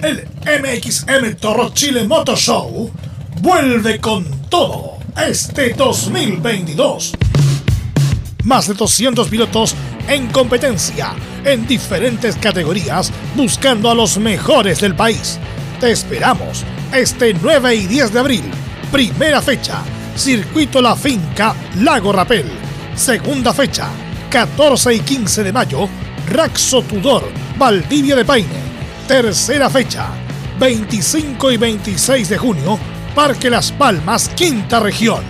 El MXM Toro Chile Motor Show vuelve con todo este 2022. Más de 200 pilotos en competencia en diferentes categorías buscando a los mejores del país. Te esperamos este 9 y 10 de abril. Primera fecha, Circuito La Finca, Lago Rapel. Segunda fecha, 14 y 15 de mayo, Raxo Tudor, Valdivia de Paine. Tercera fecha, 25 y 26 de junio, Parque Las Palmas, Quinta Región.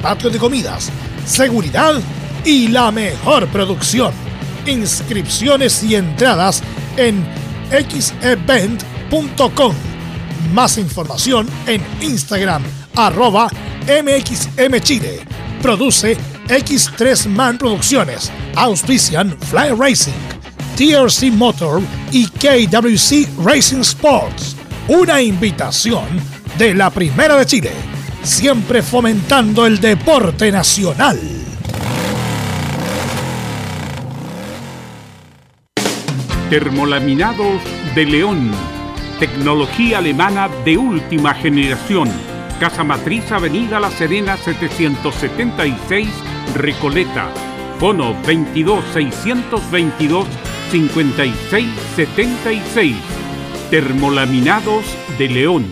Patio de comidas, seguridad y la mejor producción. Inscripciones y entradas en xevent.com. Más información en Instagram, arroba mxmchile. Produce X3 Man Producciones. Auspician Fly Racing, TRC Motor y KWC Racing Sports. Una invitación de la Primera de Chile. Siempre fomentando el deporte nacional. Termolaminados de León. Tecnología alemana de última generación. Casa Matriz, Avenida La Serena 776, Recoleta. Fono 22 622 5676. Termolaminados de León.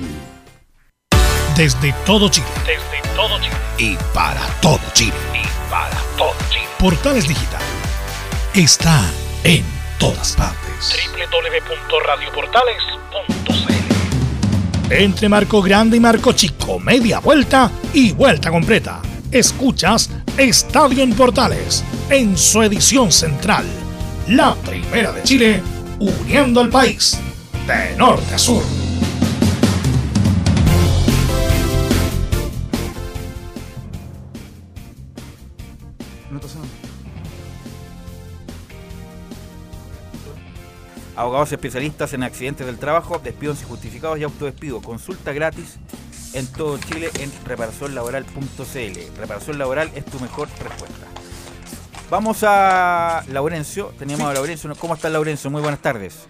Desde todo Chile. Desde todo Chile. Y para todo Chile. Y para todo Chile. Portales Digital está en todas partes. www.radioportales.cl Entre marco grande y marco chico, media vuelta y vuelta completa. Escuchas Estadio en Portales en su edición central. La primera de Chile, uniendo al país de norte a sur. Abogados especialistas en accidentes del trabajo, despidos injustificados y autodespido. Consulta gratis en todo Chile en reparacionlaboral.cl. Reparación laboral es tu mejor respuesta. Vamos a Laurencio. Teníamos a Laurencio. ¿Cómo está Laurencio? Muy buenas tardes.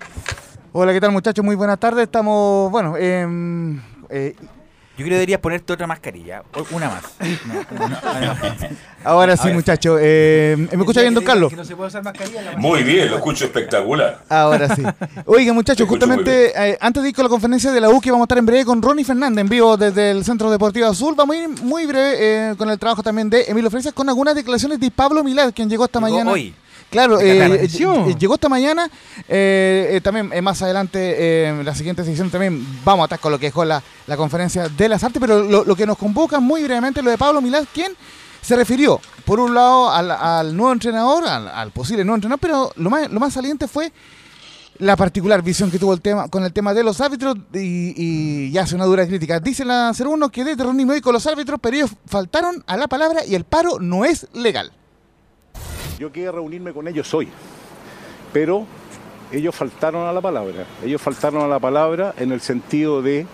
Hola, ¿qué tal muchachos? Muy buenas tardes. Estamos, bueno, em, eh, Yo creo que deberías ponerte otra mascarilla, una más. No, no, no, no. Ahora sí, muchachos. eh, ¿Me escucha bien, don Carlos? Que no se puede usar mascarilla en la Muy bien, lo escucho espectacular. Ahora sí. Oiga, muchachos, justamente eh, antes de ir con la conferencia de la U, que vamos a estar en breve con Ronnie Fernández en vivo desde el Centro Deportivo Azul, vamos a ir muy breve eh, con el trabajo también de Emilio Freitas con algunas declaraciones de Pablo Milad, quien llegó esta Llegó mañana. hoy. Claro, eh, eh, llegó esta mañana. eh, eh, también más adelante, en la siguiente sección, también vamos a estar con lo que dejó la, la conferencia de las artes. Pero lo, lo que nos convoca muy brevemente es lo de Pablo Milad, quien se refirió, por un lado, al, al nuevo entrenador, al, al posible nuevo entrenador, pero lo más, lo más saliente fue la particular visión que tuvo el tema con el tema de los árbitros y, y hace una dura crítica. Dice la 01 que de terrorismo hoy con los árbitros, pero ellos faltaron a la palabra y el paro no es legal. Yo quería reunirme con ellos hoy, pero ellos faltaron a la palabra. Ellos faltaron a la palabra en el sentido de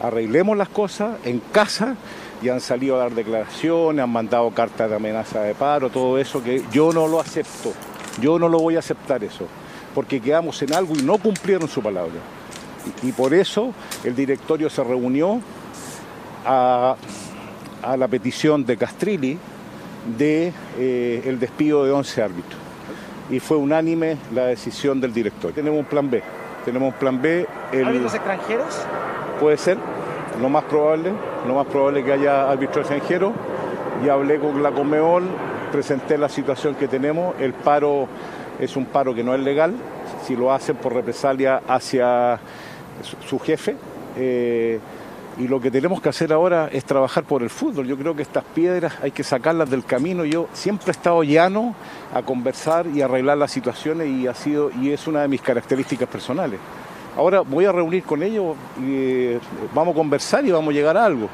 arreglemos las cosas en casa y han salido a dar declaraciones, han mandado cartas de amenaza de paro, todo eso que yo no lo acepto. Yo no lo voy a aceptar eso, porque quedamos en algo y no cumplieron su palabra. Y, por eso el directorio se reunió a, a la petición de Castrilli de eh, el despido de 11 árbitros. Y fue unánime la decisión del directorio. Tenemos un plan B. Tenemos un plan B. el- ¿Árbitros extranjeros? Puede ser, lo más probable, lo más probable que haya árbitro extranjero. Ya hablé con la Conmebol, presenté la situación que tenemos. El paro es un paro que no es legal, si lo hacen por represalia hacia su, su jefe. eh, y lo que tenemos que hacer ahora es trabajar por el fútbol. Yo creo que estas piedras hay que sacarlas del camino. Yo siempre he estado llano a conversar y arreglar las situaciones y ha sido y es una de mis características personales. Ahora voy a reunir con ellos y eh, vamos a conversar y vamos a llegar a algo.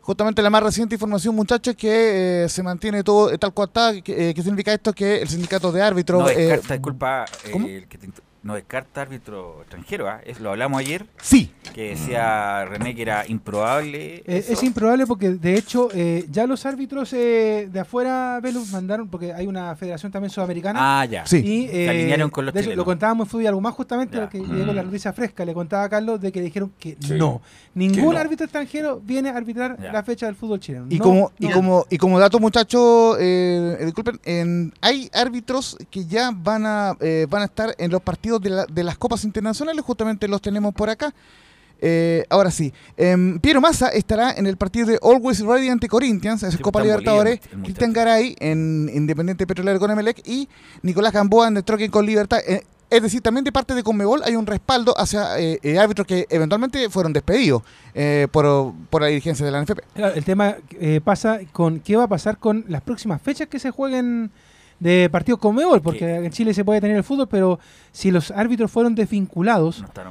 Justamente la más reciente información, muchachos, es que eh, se mantiene todo tal cual está. que- eh, ¿Qué significa esto? Que el sindicato de árbitros... No eh, descarta, disculpa, eh, ¿cómo? el que te no descarta árbitro extranjero, ¿ah? Es- lo hablamos ayer. Sí. Que decía René que era improbable. Eh, es improbable porque de hecho eh, ya los árbitros eh, de afuera Velus mandaron porque hay una federación también sudamericana Ah, ya. Sí. y Se eh, alinearon con los de hecho, lo contábamos en Fútbol y algo más justamente Ya. lo que llegó la noticia fresca le contaba a Carlos de que dijeron que Sí. no ningún no. árbitro extranjero viene a arbitrar Ya. la fecha del fútbol chileno Y, No, como, y, como, y como dato, muchachos, eh, eh, disculpen, en- hay árbitros que ya van a, eh, van a estar en los partidos de, la- de las copas internacionales, justamente los tenemos por acá. Eh, ahora sí, em, Piero Massa estará en el partido de Always Ready ante Corinthians, es Sí, Copa Libertadores. Cristian Garay en Independiente Petrolero con Emelec y Nicolás Gamboa en Troquen con Libertad. Eh, es decir, también de parte de Conmebol hay un respaldo hacia eh, eh, árbitros que eventualmente fueron despedidos eh, por, por la dirigencia de la NFP. Claro, el tema eh, pasa con qué va a pasar con las próximas fechas que se jueguen de partidos con Mebol, porque en Chile se puede tener el fútbol, pero si los árbitros fueron desvinculados, No están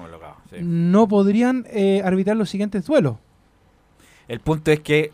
sí. no podrían eh, arbitrar los siguientes duelos. El punto es que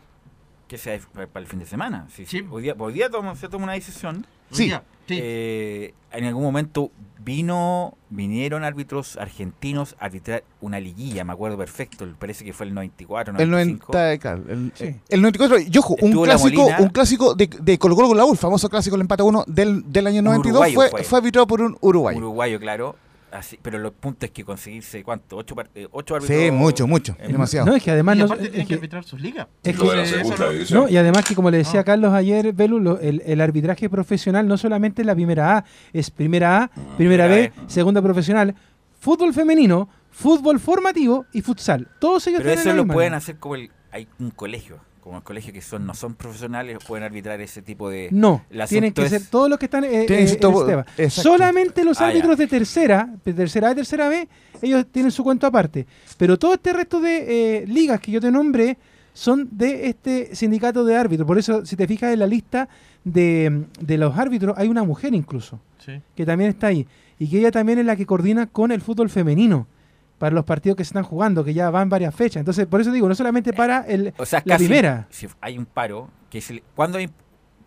que sea para el fin de semana. Si, Sí. Hoy día, hoy día toma- se toma una decisión. Sí. Eh, en algún momento vino vinieron árbitros argentinos a arbitrar una liguilla, me acuerdo perfecto, parece que fue el 94, El 95. 90, claro, el, Sí. el 94, y ojo, un Estuvo clásico, un clásico de, de Colo Colo con la U, el famoso clásico el empate 1 del, del año Un 92 uruguayo fue, fue. fue arbitrado por un uruguayo. Uruguayo, claro. Así, pero lo punto es que conseguirse, ¿cuánto? ¿Ocho, par- eh, ocho árbitros? Sí, mucho, mucho, Eh, demasiado. No, es que además y no- aparte es tienen que que- arbitrar sus ligas. es que-. No, y además que como le decía Ah. Carlos ayer, Belu, lo- el, el arbitraje profesional no solamente es la primera A, es primera A, primera B, primera segunda profesional, fútbol femenino, fútbol formativo y futsal. Todos ellos Pero tienen eso lo pueden hacer como el, hay un colegio, como el colegio que son no son profesionales, pueden arbitrar ese tipo de... No, tienen que es- ser todos los que están eh, eh, que ser en todo- este. Solamente los Ah, ya. árbitros de tercera, de tercera A y tercera B, ellos tienen su cuento aparte. Pero todo este resto de eh, ligas que yo te nombré son de este sindicato de árbitros. Por eso, si te fijas en la lista de, de los árbitros, hay una mujer incluso, Sí. que también está ahí. Y que ella también es la que coordina con el fútbol femenino para los partidos que se están jugando, que ya van varias fechas. Entonces, por eso digo, no solamente para el, O sea, la casi- primera. Si hay un paro, que se le- ¿cuándo hay-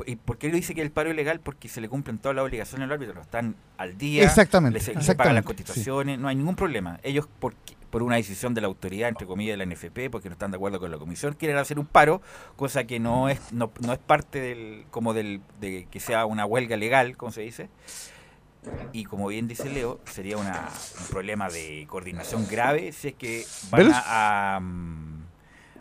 ¿Y por qué dice que el paro es ilegal? Porque se le cumplen todas las obligaciones al árbitro. Están al día, Exactamente, les- se, pagan exactamente, las sí. cotizaciones, no hay ningún problema. Ellos, por, por una decisión de la autoridad, entre comillas, de la NFP, porque no están de acuerdo con la comisión, quieren hacer un paro, cosa que no es no, no es parte del como del de que sea una huelga legal, como se dice. Y como bien dice Leo, sería una, un problema de coordinación grave si es que van a,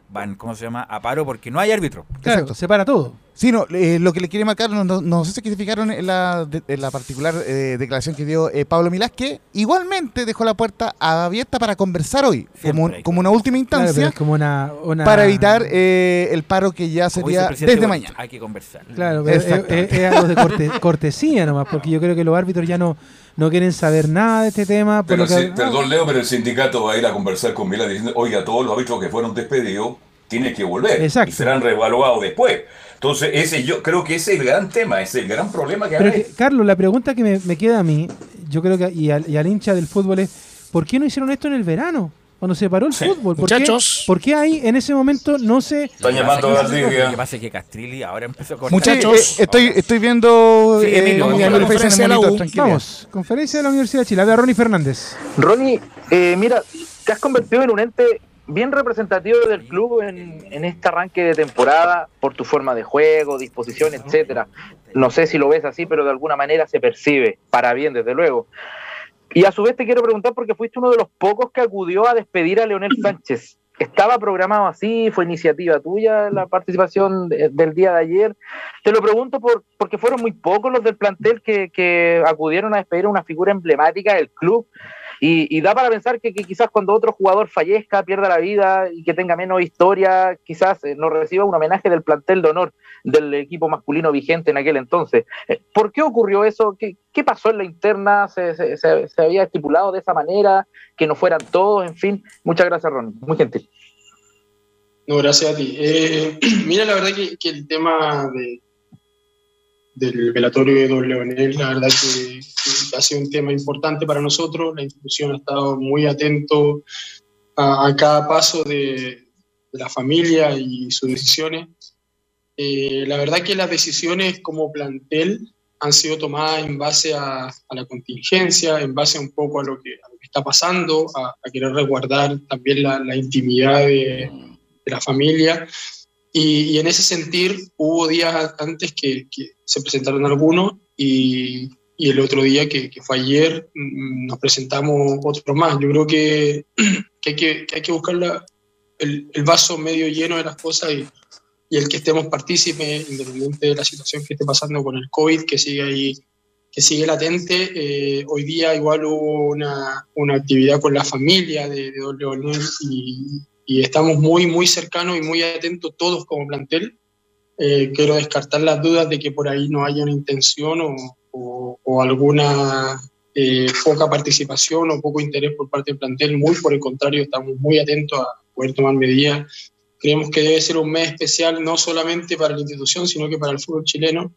van, ¿cómo se llama?, a paro porque no hay árbitro. Claro, se para todo. Sí, no, eh, lo que le quiere marcar, no, no, no sé si significaron en la, de- en la particular eh, declaración que dio eh, Pablo Milás, que igualmente dejó la puerta abierta para conversar hoy, como, como una última instancia, como una, una- para evitar eh, el paro que ya sería desde mañana. Hay que conversar. Claro, pero es, Exactamente. es- es algo de corte- cortesía nomás, porque yo creo que los árbitros ya no, no quieren saber nada de este tema. Por Pero lo que, sí, perdón, Leo, pero el sindicato va a ir a conversar con Milán diciendo, oiga, todos los árbitros que fueron despedidos tienen que volver Exacto. y serán reevaluados después. Entonces, ese yo creo que ese es el gran tema, ese es el gran problema que hay. Carlos, la pregunta que me, me queda a mí, yo creo que y al, y al hincha del fútbol es, ¿por qué no hicieron esto en el verano? Cuando se paró el Sí. fútbol. ¿Por Muchachos. Qué, ¿Por qué ahí en ese momento no se... Están llamando a Lo que pasa es que Castrilli ahora empezó a cortar. Muchachos, eh, estoy, estoy viendo Sí, eh, vamos a la Emilio Pérez en el monitor, tranquilidad. Vamos, conferencia de la Universidad de Chile. Habla Ronnie Fernández. Ronnie, eh, mira, te has convertido en un ente bien representativo del club en, en este arranque de temporada por tu forma de juego, disposición, etcétera. No sé si lo ves así, pero de alguna manera se percibe, para bien, desde luego. Y a su vez te quiero preguntar porque fuiste uno de los pocos que acudió a despedir a Leonel Sánchez. ¿Estaba programado así? ¿Fue iniciativa tuya la participación de- del día de ayer? Te lo pregunto por, porque fueron muy pocos los del plantel que, que acudieron a despedir a una figura emblemática del club. Y, y da para pensar que, quizás cuando otro jugador fallezca, pierda la vida y que tenga menos historia, quizás eh, no reciba un homenaje del plantel de honor del equipo masculino vigente en aquel entonces. Eh, ¿Por qué ocurrió eso? ¿Qué, qué pasó en la interna? ¿Se, se- se- se había estipulado de esa manera? ¿Que no fueran todos? En fin, muchas gracias, Ronnie. Muy gentil. No, gracias a ti. Eh, mira, la verdad que, que el tema de, del velatorio de Don Leonel, la verdad que, que ha sido un tema importante para nosotros. La institución ha estado muy atento a, a cada paso de, de la familia y sus decisiones. Eh, la verdad que las decisiones como plantel han sido tomadas en base a, a la contingencia, en base un poco a lo que, a lo que está pasando, a, a querer resguardar también la, la intimidad de, de la familia. Y, y en ese sentir hubo días antes que, que se presentaron algunos y, el otro día, que, fue ayer, mm, nos presentamos otros más. Yo creo que, hay, que, que buscar el, el vaso medio lleno de las cosas y, y el que estemos partícipes, independiente de la situación que esté pasando con el COVID, que sigue ahí, que sigue latente. Eh, hoy día igual hubo una, una actividad con la familia de, de Don Leonel y, y estamos muy, muy cercanos y muy atentos todos como plantel. Eh, quiero descartar las dudas de que por ahí no haya una intención o, o- o alguna eh, poca participación o poco interés por parte del plantel. Muy por el contrario, estamos muy atentos a poder tomar medidas. Creemos que debe ser un mes especial no solamente para la institución, sino que para el fútbol chileno.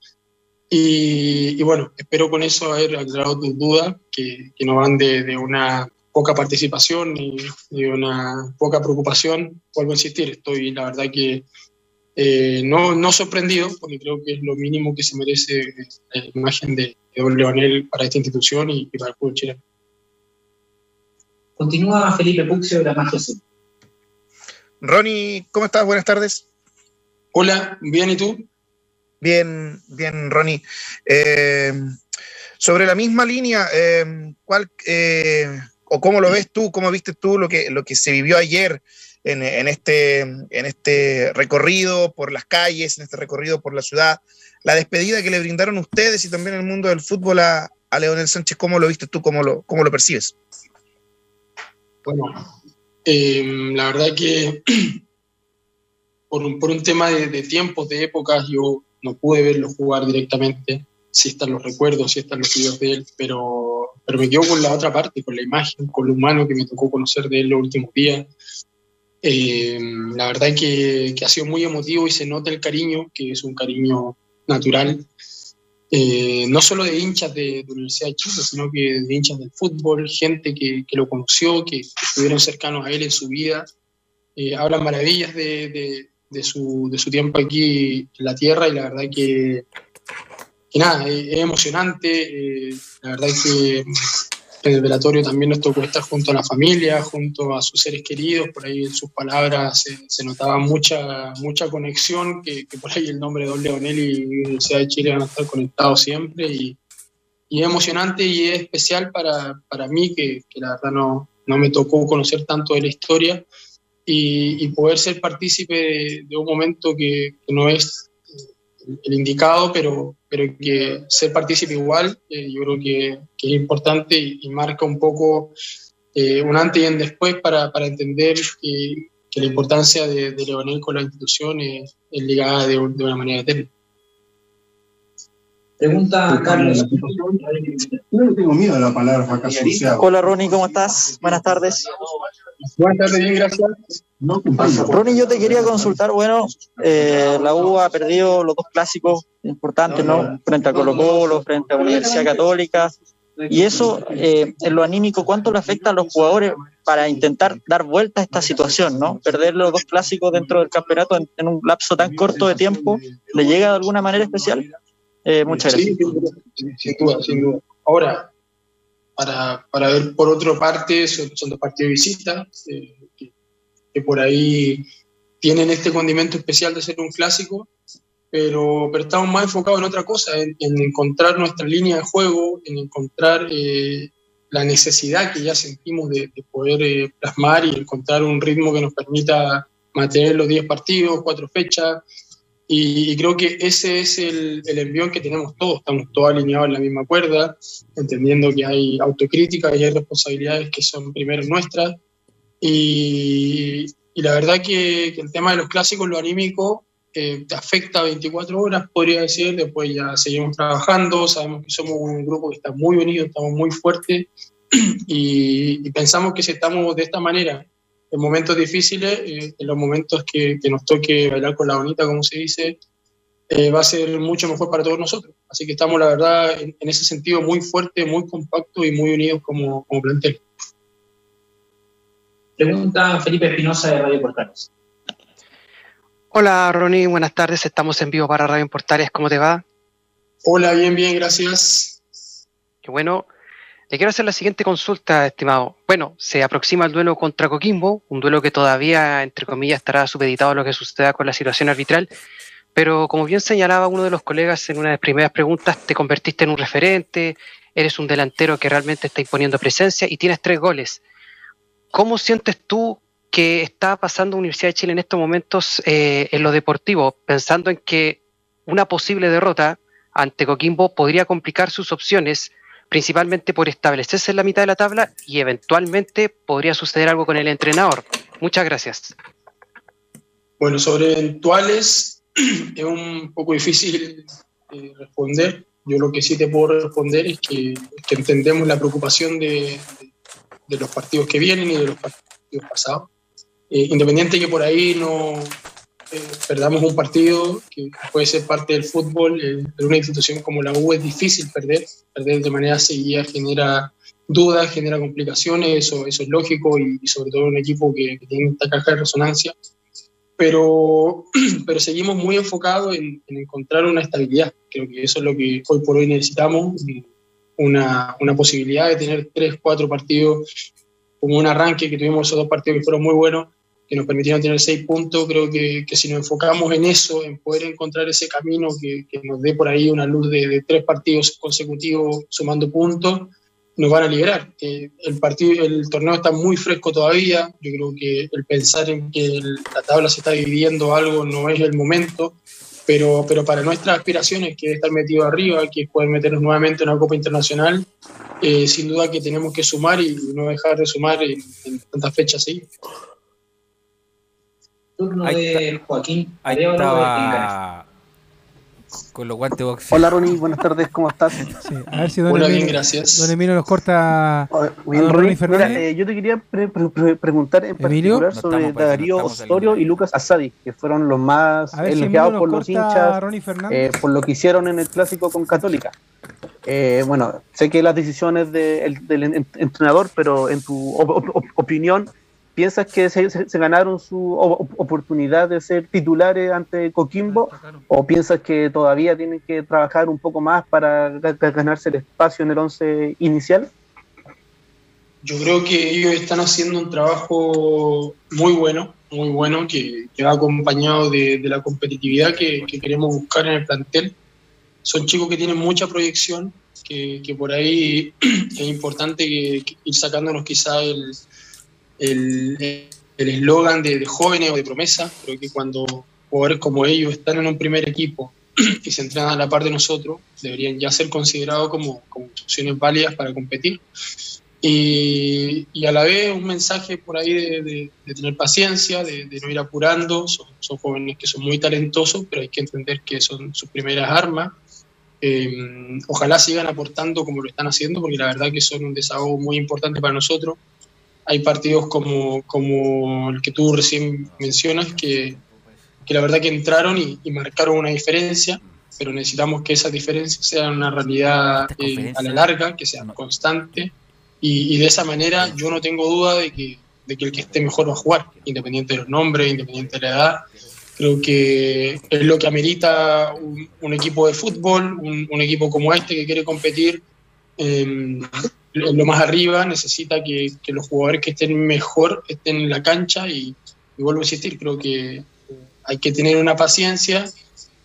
Y, y bueno, espero con eso haber aclarado tus dudas, que, que no van de, de una poca participación ni de una poca preocupación. Vuelvo a insistir, estoy la verdad que eh, no, no sorprendido, porque creo que es lo mínimo que se merece eh, la imagen de, de Don Leonel para esta institución y, y para el fútbol chileno. Continúa Felipe Puxio de la Magia C. Ronnie, ¿cómo estás? Buenas tardes. Hola, bien, ¿y tú? Bien, bien, Ronnie. Eh, sobre la misma línea, eh, ¿cuál, eh, o cómo lo ves tú, cómo viste tú lo que, lo que se vivió ayer en, en este, en este recorrido por las calles, en este recorrido por la ciudad, la despedida que le brindaron ustedes y también el mundo del fútbol a, a Leonel Sánchez, ¿cómo lo viste tú, cómo lo, cómo lo percibes? Bueno, eh, la verdad que por un, por un tema de, de tiempos, de épocas, yo no pude verlo jugar directamente. Sí están los recuerdos, sí están los videos de él, pero, pero me quedo con la otra parte, con la imagen, con lo humano que me tocó conocer de él los últimos días. Eh, la verdad que, que ha sido muy emotivo y se nota el cariño, que es un cariño natural, eh, no solo de hinchas de, de Universidad de Chile, sino que de hinchas del fútbol, gente que, que lo conoció, que, que estuvieron cercanos a él en su vida, eh, hablan maravillas de, de- de su, de su tiempo aquí en la tierra y la verdad que, que nada, es, es emocionante, eh, la verdad que en el velatorio también nos tocó estar junto a la familia, junto a sus seres queridos, por ahí en sus palabras se, notaba mucha, mucha conexión, que, por ahí el nombre de Don Leonel y Universidad de Chile van a estar conectados siempre y, y es emocionante y es especial para, para mí, que, la verdad no, no me tocó conocer tanto de la historia. y, y poder ser partícipe de, un momento que, no es el indicado, pero, pero que ser partícipe igual, eh, yo creo que, es importante y, marca un poco eh, un antes y un después para, para entender que, que la importancia de, de Leonel con la institución es, ligada de, de una manera eterna. Pregunta Carlos. Yo no tengo miedo a la palabra fracaso. Hola Ronnie, ¿cómo estás? Buenas tardes. Buenas tardes, bien, gracias. Ronnie, yo te quería consultar, bueno, eh, la U ha perdido los dos clásicos importantes, ¿no? Frente a Colo Colo, frente a Universidad Católica. Y eso, eh, en lo anímico, ¿cuánto le afecta a los jugadores para intentar dar vuelta a esta situación, ¿no? Perder los dos clásicos dentro del campeonato en, en un lapso tan corto de tiempo, ¿le llega de alguna manera especial? Eh, muchas Sí, gracias. sin sin duda, sin duda. Ahora, para, para ver por otra parte, son, son dos partidos de visita, eh, que, que por ahí tienen este condimento especial de ser un clásico, pero, pero estamos más enfocados en otra cosa, en, en encontrar nuestra línea de juego, en encontrar eh, la necesidad que ya sentimos de, de poder plasmar y encontrar un ritmo que nos permita mantener los 10 partidos, cuatro fechas, y, y creo que ese es el, el envión que tenemos todos, estamos todos alineados en la misma cuerda, entendiendo que hay autocrítica y hay responsabilidades que son primero nuestras. Y, y la verdad que, que el tema de los clásicos, lo anímico, eh, te afecta 24 horas, podría decir, después ya seguimos trabajando, sabemos que somos un grupo que está muy unido, estamos muy fuertes y, y pensamos que si estamos de esta manera en momentos difíciles, eh, en los momentos que, que nos toque bailar con la bonita, como se dice, eh, va a ser mucho mejor para todos nosotros. Así que estamos, la verdad, en, en ese sentido muy fuertes, muy compactos y muy unidos como, como plantel. Pregunta Felipe Espinosa de Radio Portales. Hola Ronnie, buenas tardes. Estamos en vivo para Radio Portales. ¿Cómo te va? Hola, bien, bien, gracias. Qué bueno. Le quiero hacer la siguiente consulta, estimado. Bueno, se aproxima el duelo contra Coquimbo, un duelo que todavía, entre comillas, estará supeditado a lo que suceda con la situación arbitral. Pero como bien señalaba uno de los colegas en una de las primeras preguntas, te convertiste en un referente, eres un delantero que realmente está imponiendo presencia y tienes tres goles. ¿Cómo sientes tú que está pasando Universidad de Chile en estos momentos eh, en lo deportivo, pensando en que una posible derrota ante Coquimbo podría complicar sus opciones, principalmente por establecerse en la mitad de la tabla y eventualmente podría suceder algo con el entrenador? Muchas gracias. Bueno, sobre eventuales es un poco difícil eh, responder. Yo lo que sí te puedo responder es que, entendemos la preocupación de, de los partidos que vienen y de los partidos pasados. Eh, independiente que por ahí no eh, perdamos un partido que puede ser parte del fútbol, eh, en una institución como la U es difícil perder, perder de manera seguida genera dudas, genera complicaciones, eso, eso es lógico y, y sobre todo un equipo que, que tiene esta caja de resonancia. Pero, pero seguimos muy enfocados en, en encontrar una estabilidad. Creo que eso es lo que hoy por hoy necesitamos, una, una posibilidad de tener tres, cuatro partidos como un arranque, que tuvimos esos dos partidos que fueron muy buenos, que nos permitieron tener seis puntos. Creo que, que si nos enfocamos en eso, en poder encontrar ese camino que, que nos dé por ahí una luz de, tres partidos consecutivos sumando puntos, nos van a liberar. Eh, el, partido, el torneo está muy fresco todavía. Yo creo que el pensar en que la tabla se está dividiendo algo no es el momento. Pero, pero para nuestras aspiraciones, que es estar metido arriba, que es poder meternos nuevamente en una Copa Internacional, eh, sin duda que tenemos que sumar y no dejar de sumar en, tantas fechas seguidas. Turno Ahí de Joaquín Ahí estaba con los guantes boxeo. Hola Ronnie, buenas tardes, ¿cómo estás? A ver si Don Hola, Emilio, bien, gracias. Don Emilio nos corta Bien, a don Ronnie, mira, Fernández. eh, yo te quería pre- pre- pre- preguntar en ¿Emilio? particular No sobre no Darío estamos Osorio y Lucas Asadi, que fueron los más ver si elogiados por los hinchas eh, por lo que hicieron en el clásico con Católica. Eh, bueno, sé que las decisiones de- el- del en- entrenador, pero en tu op- op- opinión, ¿piensas que se, ganaron su oportunidad de ser titulares ante Coquimbo? ¿O piensas que todavía tienen que trabajar un poco más para ga- ga- ganarse el espacio en el once inicial? Yo creo que ellos están haciendo un trabajo muy bueno, muy bueno, que, va acompañado de, la competitividad que, que queremos buscar en el plantel. Son chicos que tienen mucha proyección, que, que por ahí es importante ir sacándonos quizá el, el, eslogan de, de jóvenes o de promesa. Creo que cuando jugadores como ellos están en un primer equipo y se entrenan a la par de nosotros, deberían ya ser considerados como, como opciones válidas para competir. Y, y a la vez un mensaje por ahí de, de- de tener paciencia, de, de no ir apurando. Son, son jóvenes que son muy talentosos, pero hay que entender que son sus primeras armas. Eh, ojalá sigan aportando como lo están haciendo, porque la verdad que son un desahogo muy importante para nosotros. Hay partidos como, como el que tú recién mencionas, que, que la verdad que entraron y, y marcaron una diferencia, pero necesitamos que esa diferencia sea una realidad eh, a la larga, que sea constante, y, y de esa manera yo no tengo duda de que, de que el que esté mejor va a jugar, independiente de los nombres, independiente de la edad. Creo que es lo que amerita un, un equipo de fútbol, un, un equipo como este que quiere competir eh, lo más arriba, necesita que, los jugadores que estén mejor estén en la cancha y, vuelvo a insistir, creo que hay que tener una paciencia,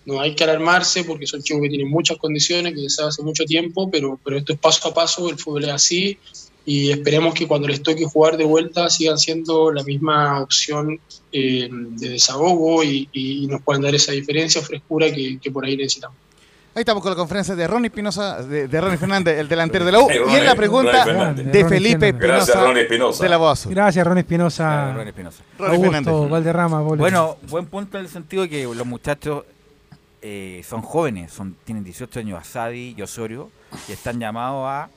no hay que alarmarse porque son chicos que tienen muchas condiciones, que sabe hace mucho tiempo, pero, pero esto es paso a paso, el fútbol es así y esperemos que cuando les toque jugar de vuelta sigan siendo la misma opción eh, de desahogo y, nos puedan dar esa diferencia frescura que, que por ahí necesitamos. Ahí estamos con la conferencia de Ronnie Espinosa, de, de Ronnie Fernández, el delantero de la U. Y en la pregunta de Ronnie Felipe Fernández. Espinosa. Gracias, Ronnie Espinosa. De la voz. Gracias, Ron Espinosa. Ronnie Espinosa. Ronnie Augusto, Fernández. Valderrama, Bolo. Bueno, buen punto en el sentido de que los muchachos eh, son jóvenes, son tienen 18 años, Asadi y Osorio, y están llamados a,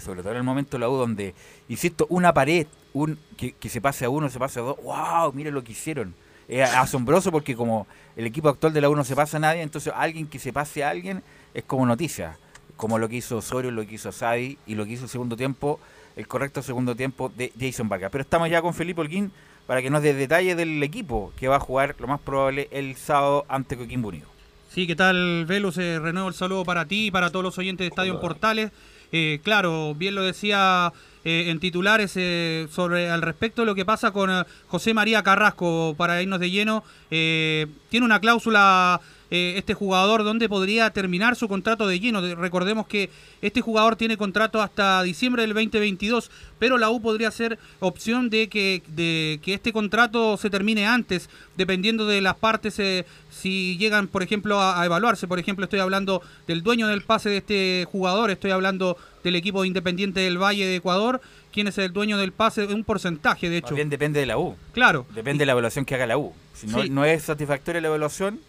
sobre todo en el momento de la U, donde, insisto, una pared, un que, que se pase a uno, se pase a dos, wow, mire lo que hicieron. Es asombroso porque como el equipo actual de la U no se pasa a nadie, entonces alguien que se pase a alguien es como noticia, como lo que hizo Osorio, lo que hizo Asadi y lo que hizo el segundo tiempo, el correcto segundo tiempo de Jason Vargas. Pero estamos ya con Felipe Holguín para que nos dé detalles del equipo que va a jugar lo más probable el sábado ante Coquimbo Unido. Sí, ¿qué tal, Velus? Eh, renuevo el saludo para ti y para todos los oyentes de Estadio Portales. Eh, claro, bien lo decía eh, en titulares eh, sobre al respecto lo que pasa con eh, José María Carrasco, para irnos de lleno. tiene una cláusula eh, este jugador donde podría terminar su contrato de lleno. De- Recordemos que este jugador tiene contrato hasta diciembre del 2022, pero la U podría ser opción de que, de que este contrato se termine antes, dependiendo de las partes, eh, si llegan, por ejemplo, a, a evaluarse. Por ejemplo, estoy hablando del dueño del pase de este jugador, estoy hablando del equipo Independiente del Valle de Ecuador, quien es el dueño del pase, un porcentaje, de hecho. Bien depende de la U. Claro. Depende de la evaluación que haga la U. Si no, Sí. no es satisfactoria la evaluación,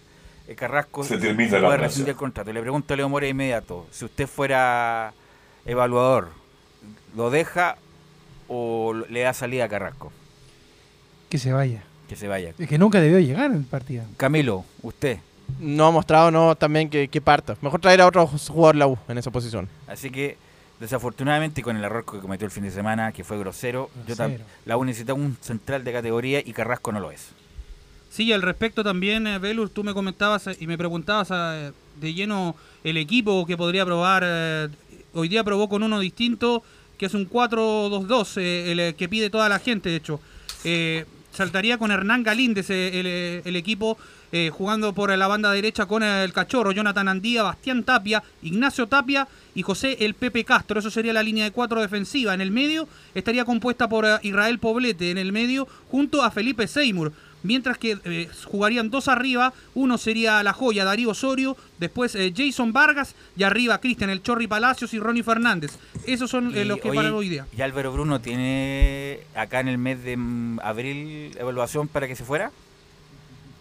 Carrasco Se termina puede rescindir el contrato. Le pregunto a Leo Mora de inmediato, si usted fuera evaluador, ¿lo deja o le da salida a Carrasco? Que se vaya. Que se vaya. Es que nunca debió llegar en el partido. Camilo, usted. No ha mostrado no también que, que parta. Mejor traer a otro jugador la U en esa posición. Así que, desafortunadamente, con el error que cometió el fin de semana, que fue grosero, yo Grosero. la U necesita un central de categoría y Carrasco no lo es. Sí, y al respecto también, eh, tú me comentabas eh, y me preguntabas eh, de lleno el equipo que podría probar. eh, hoy día probó con uno distinto, que es un 4-2-2, eh, el que pide toda la gente, de hecho. Saltaría con Hernán Galíndez, el, el equipo jugando por la banda derecha con el Cachorro, Jonathan Andía, Bastián Tapia, Ignacio Tapia y José El Pepe Castro. Eso sería la línea de cuatro defensiva. En el medio estaría compuesta por Israel Poblete, en el medio junto a Felipe Seymour. Mientras que eh, jugarían dos arriba, uno sería la joya Darío Osorio, después eh, Jason Vargas y arriba Cristian El Chorri Palacios y Ronnie Fernández. Esos son eh, los que oye, para hoy día. ¿Y Álvaro Bruno tiene acá en el mes de mm, abril evaluación para que se fuera?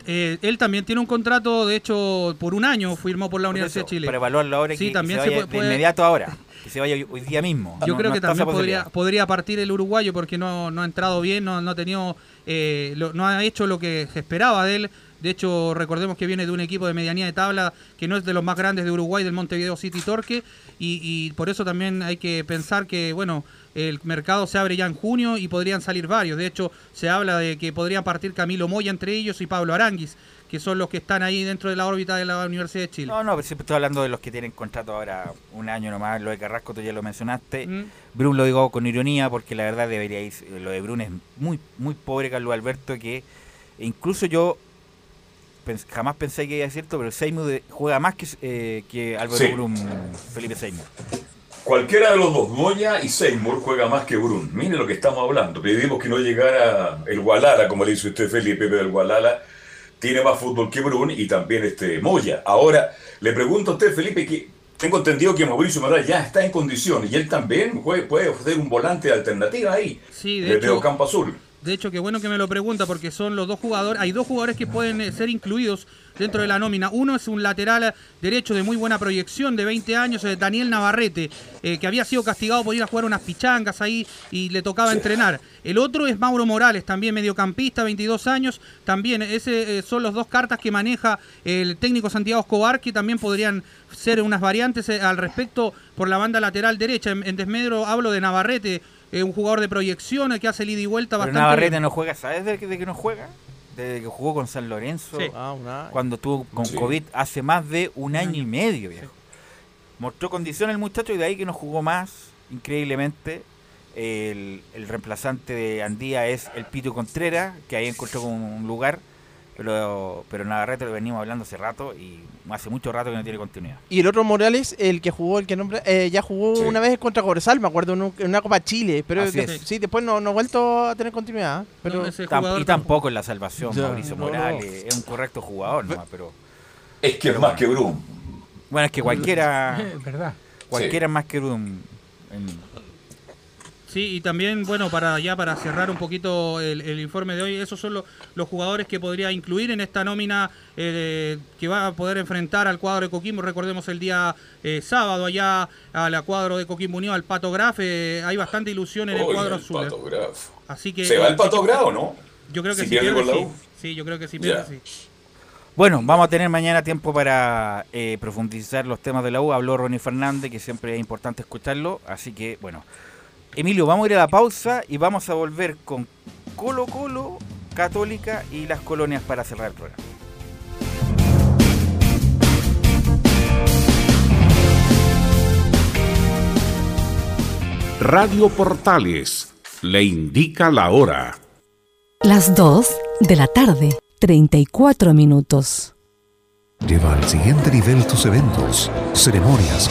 Eh, él también tiene un contrato, de hecho, por un año firmó por la Por Universidad eso, de Chile. Para evaluarlo ahora y Sí, que, también se se vaya puede- de inmediato ahora. Que se vaya hoy, hoy día mismo. Yo No- creo no que también podría, podría partir el uruguayo porque no, no ha entrado bien, no, no ha tenido, eh, lo- no ha hecho lo que se esperaba de él. De hecho, recordemos que viene de un equipo de medianía de tabla que no es de los más grandes de Uruguay, del Montevideo City Torque, y, y por eso también hay que pensar que, bueno, el mercado se abre ya en junio y podrían salir varios. De hecho, se habla de que podrían partir Camilo Moya entre ellos y Pablo Aranguis, que son los que están ahí dentro de la órbita de la Universidad de Chile. No, no, pero siempre estoy hablando de los que tienen contrato ahora un año nomás. Lo de Carrasco tú ya lo mencionaste. Brun lo digo con ironía porque la verdad debería ir. Lo de Brun es muy, muy pobre, Carlos Alberto, que incluso yo pens- jamás pensé que iba a ser cierto, pero Seymour de- juega más que, eh, que Álvaro Sí. Brun, Felipe Seymour. Cualquiera de los dos, Moya y Seymour, juega más que Brun. Mire lo que estamos hablando. Pedimos que no llegara el Gualala, como le dice usted, Felipe Pepe del Gualala. Tiene más fútbol que Brun y también este Moya. Ahora, le pregunto a usted, Felipe, que tengo entendido que Mauricio Maral ya está en condiciones y él también puede, puede ofrecer un volante de alternativa ahí. Sí, de hecho, Campo Azul. De hecho, qué bueno que me lo pregunta porque son los dos jugadores, hay dos jugadores que pueden eh, ser incluidos dentro de la nómina. Uno es un lateral derecho de muy buena proyección, de 20 años, eh, Daniel Navarrete, eh, que había sido castigado por ir a jugar unas pichangas ahí y le tocaba entrenar. El otro es Mauro Morales, también mediocampista, 22 años. También, ese eh, son los dos cartas que maneja el técnico Santiago Escobar, que también podrían ser unas variantes eh, al respecto por la banda lateral derecha. En, en desmedro hablo de Navarrete, un jugador de proyección que hace el ida y vuelta Pero bastante. Navarrete bien. no juega, ¿sabes de, de que no juega? Desde que jugó con San Lorenzo, Sí. Ah, cuando estuvo con Sí. COVID hace más de un año y medio, viejo. Mostró condición el muchacho y de ahí que no jugó más, increíblemente. El, el reemplazante de Andía es el Pito Contreras, que ahí encontró con un lugar. Pero, pero Navarrete lo venimos hablando hace rato y hace mucho rato que no tiene continuidad. Y el otro Morales, el que jugó, el que nombra, eh, ya jugó Sí. una vez contra Cobresal, me acuerdo, en, un- en una Copa Chile. Pero de- sí, después no, no ha vuelto a tener continuidad. Pero Tam- y tampoco en la salvación, Ya, Mauricio no, Morales. no. Es un correcto jugador nomás, pero. Es que es más bueno. que Brun. Bueno, es que cualquiera. Es verdad. Cualquiera más que Brun. en- Sí, y también, bueno, para ya para cerrar un poquito el, el informe de hoy, esos son lo- los jugadores que podría incluir en esta nómina eh, que va a poder enfrentar al cuadro de Coquimbo. Recordemos el día eh, sábado allá al cuadro de Coquimbo Unido, al Pato Graf. eh, hay bastante ilusión en el cuadro el azul. eh. Pato Graf. Así que, ¿Se va el Pato Graf o no? Yo creo que Si si, pierde pierde, con la sí. U. Sí, yo creo que pierde, sí. Bueno, vamos a tener mañana tiempo para eh, profundizar los temas de la U. Habló Ronnie Fernández, que siempre es importante escucharlo. Así que, bueno. Emilio, vamos a ir a la pausa y vamos a volver con Colo Colo, Católica y las colonias para cerrar el programa. Radio Portales le indica la hora. Las 2 de la tarde, 34 minutos. Lleva al siguiente nivel tus eventos, ceremonias,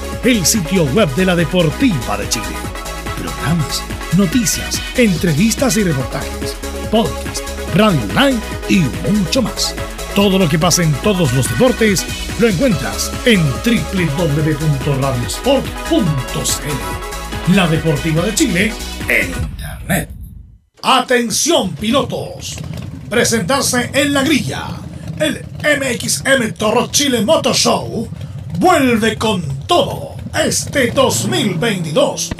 el sitio web de la Deportiva de Chile. Programas, noticias, entrevistas y reportajes, podcast, radio online y mucho más. Todo lo que pasa en todos los deportes lo encuentras en www.radiosport.cl. La Deportiva de Chile en Internet. Atención pilotos. Presentarse en la grilla. El MXM Toro Chile Motor Show vuelve con todo este 2022.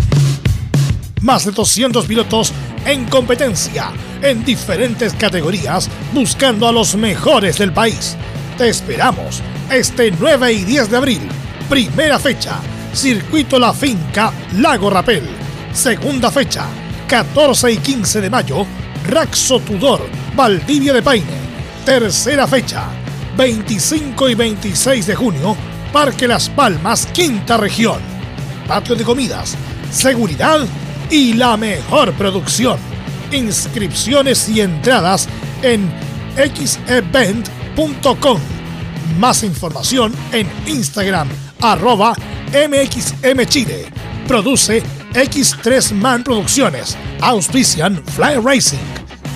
Más de 200 pilotos en competencia en diferentes categorías buscando a los mejores del país. Te esperamos este 9 y 10 de abril. Primera fecha, Circuito La Finca, Lago Rapel. Segunda fecha, 14 y 15 de mayo, Raxo Tudor, Valdivia de Paine. Tercera fecha, 25 y 26 de junio, Parque Las Palmas, Quinta Región. Patio de comidas, seguridad y la mejor producción. Inscripciones y entradas en xevent.com. Más información en Instagram, arroba mxmchile. Produce X3 Man Producciones. Auspician Fly Racing,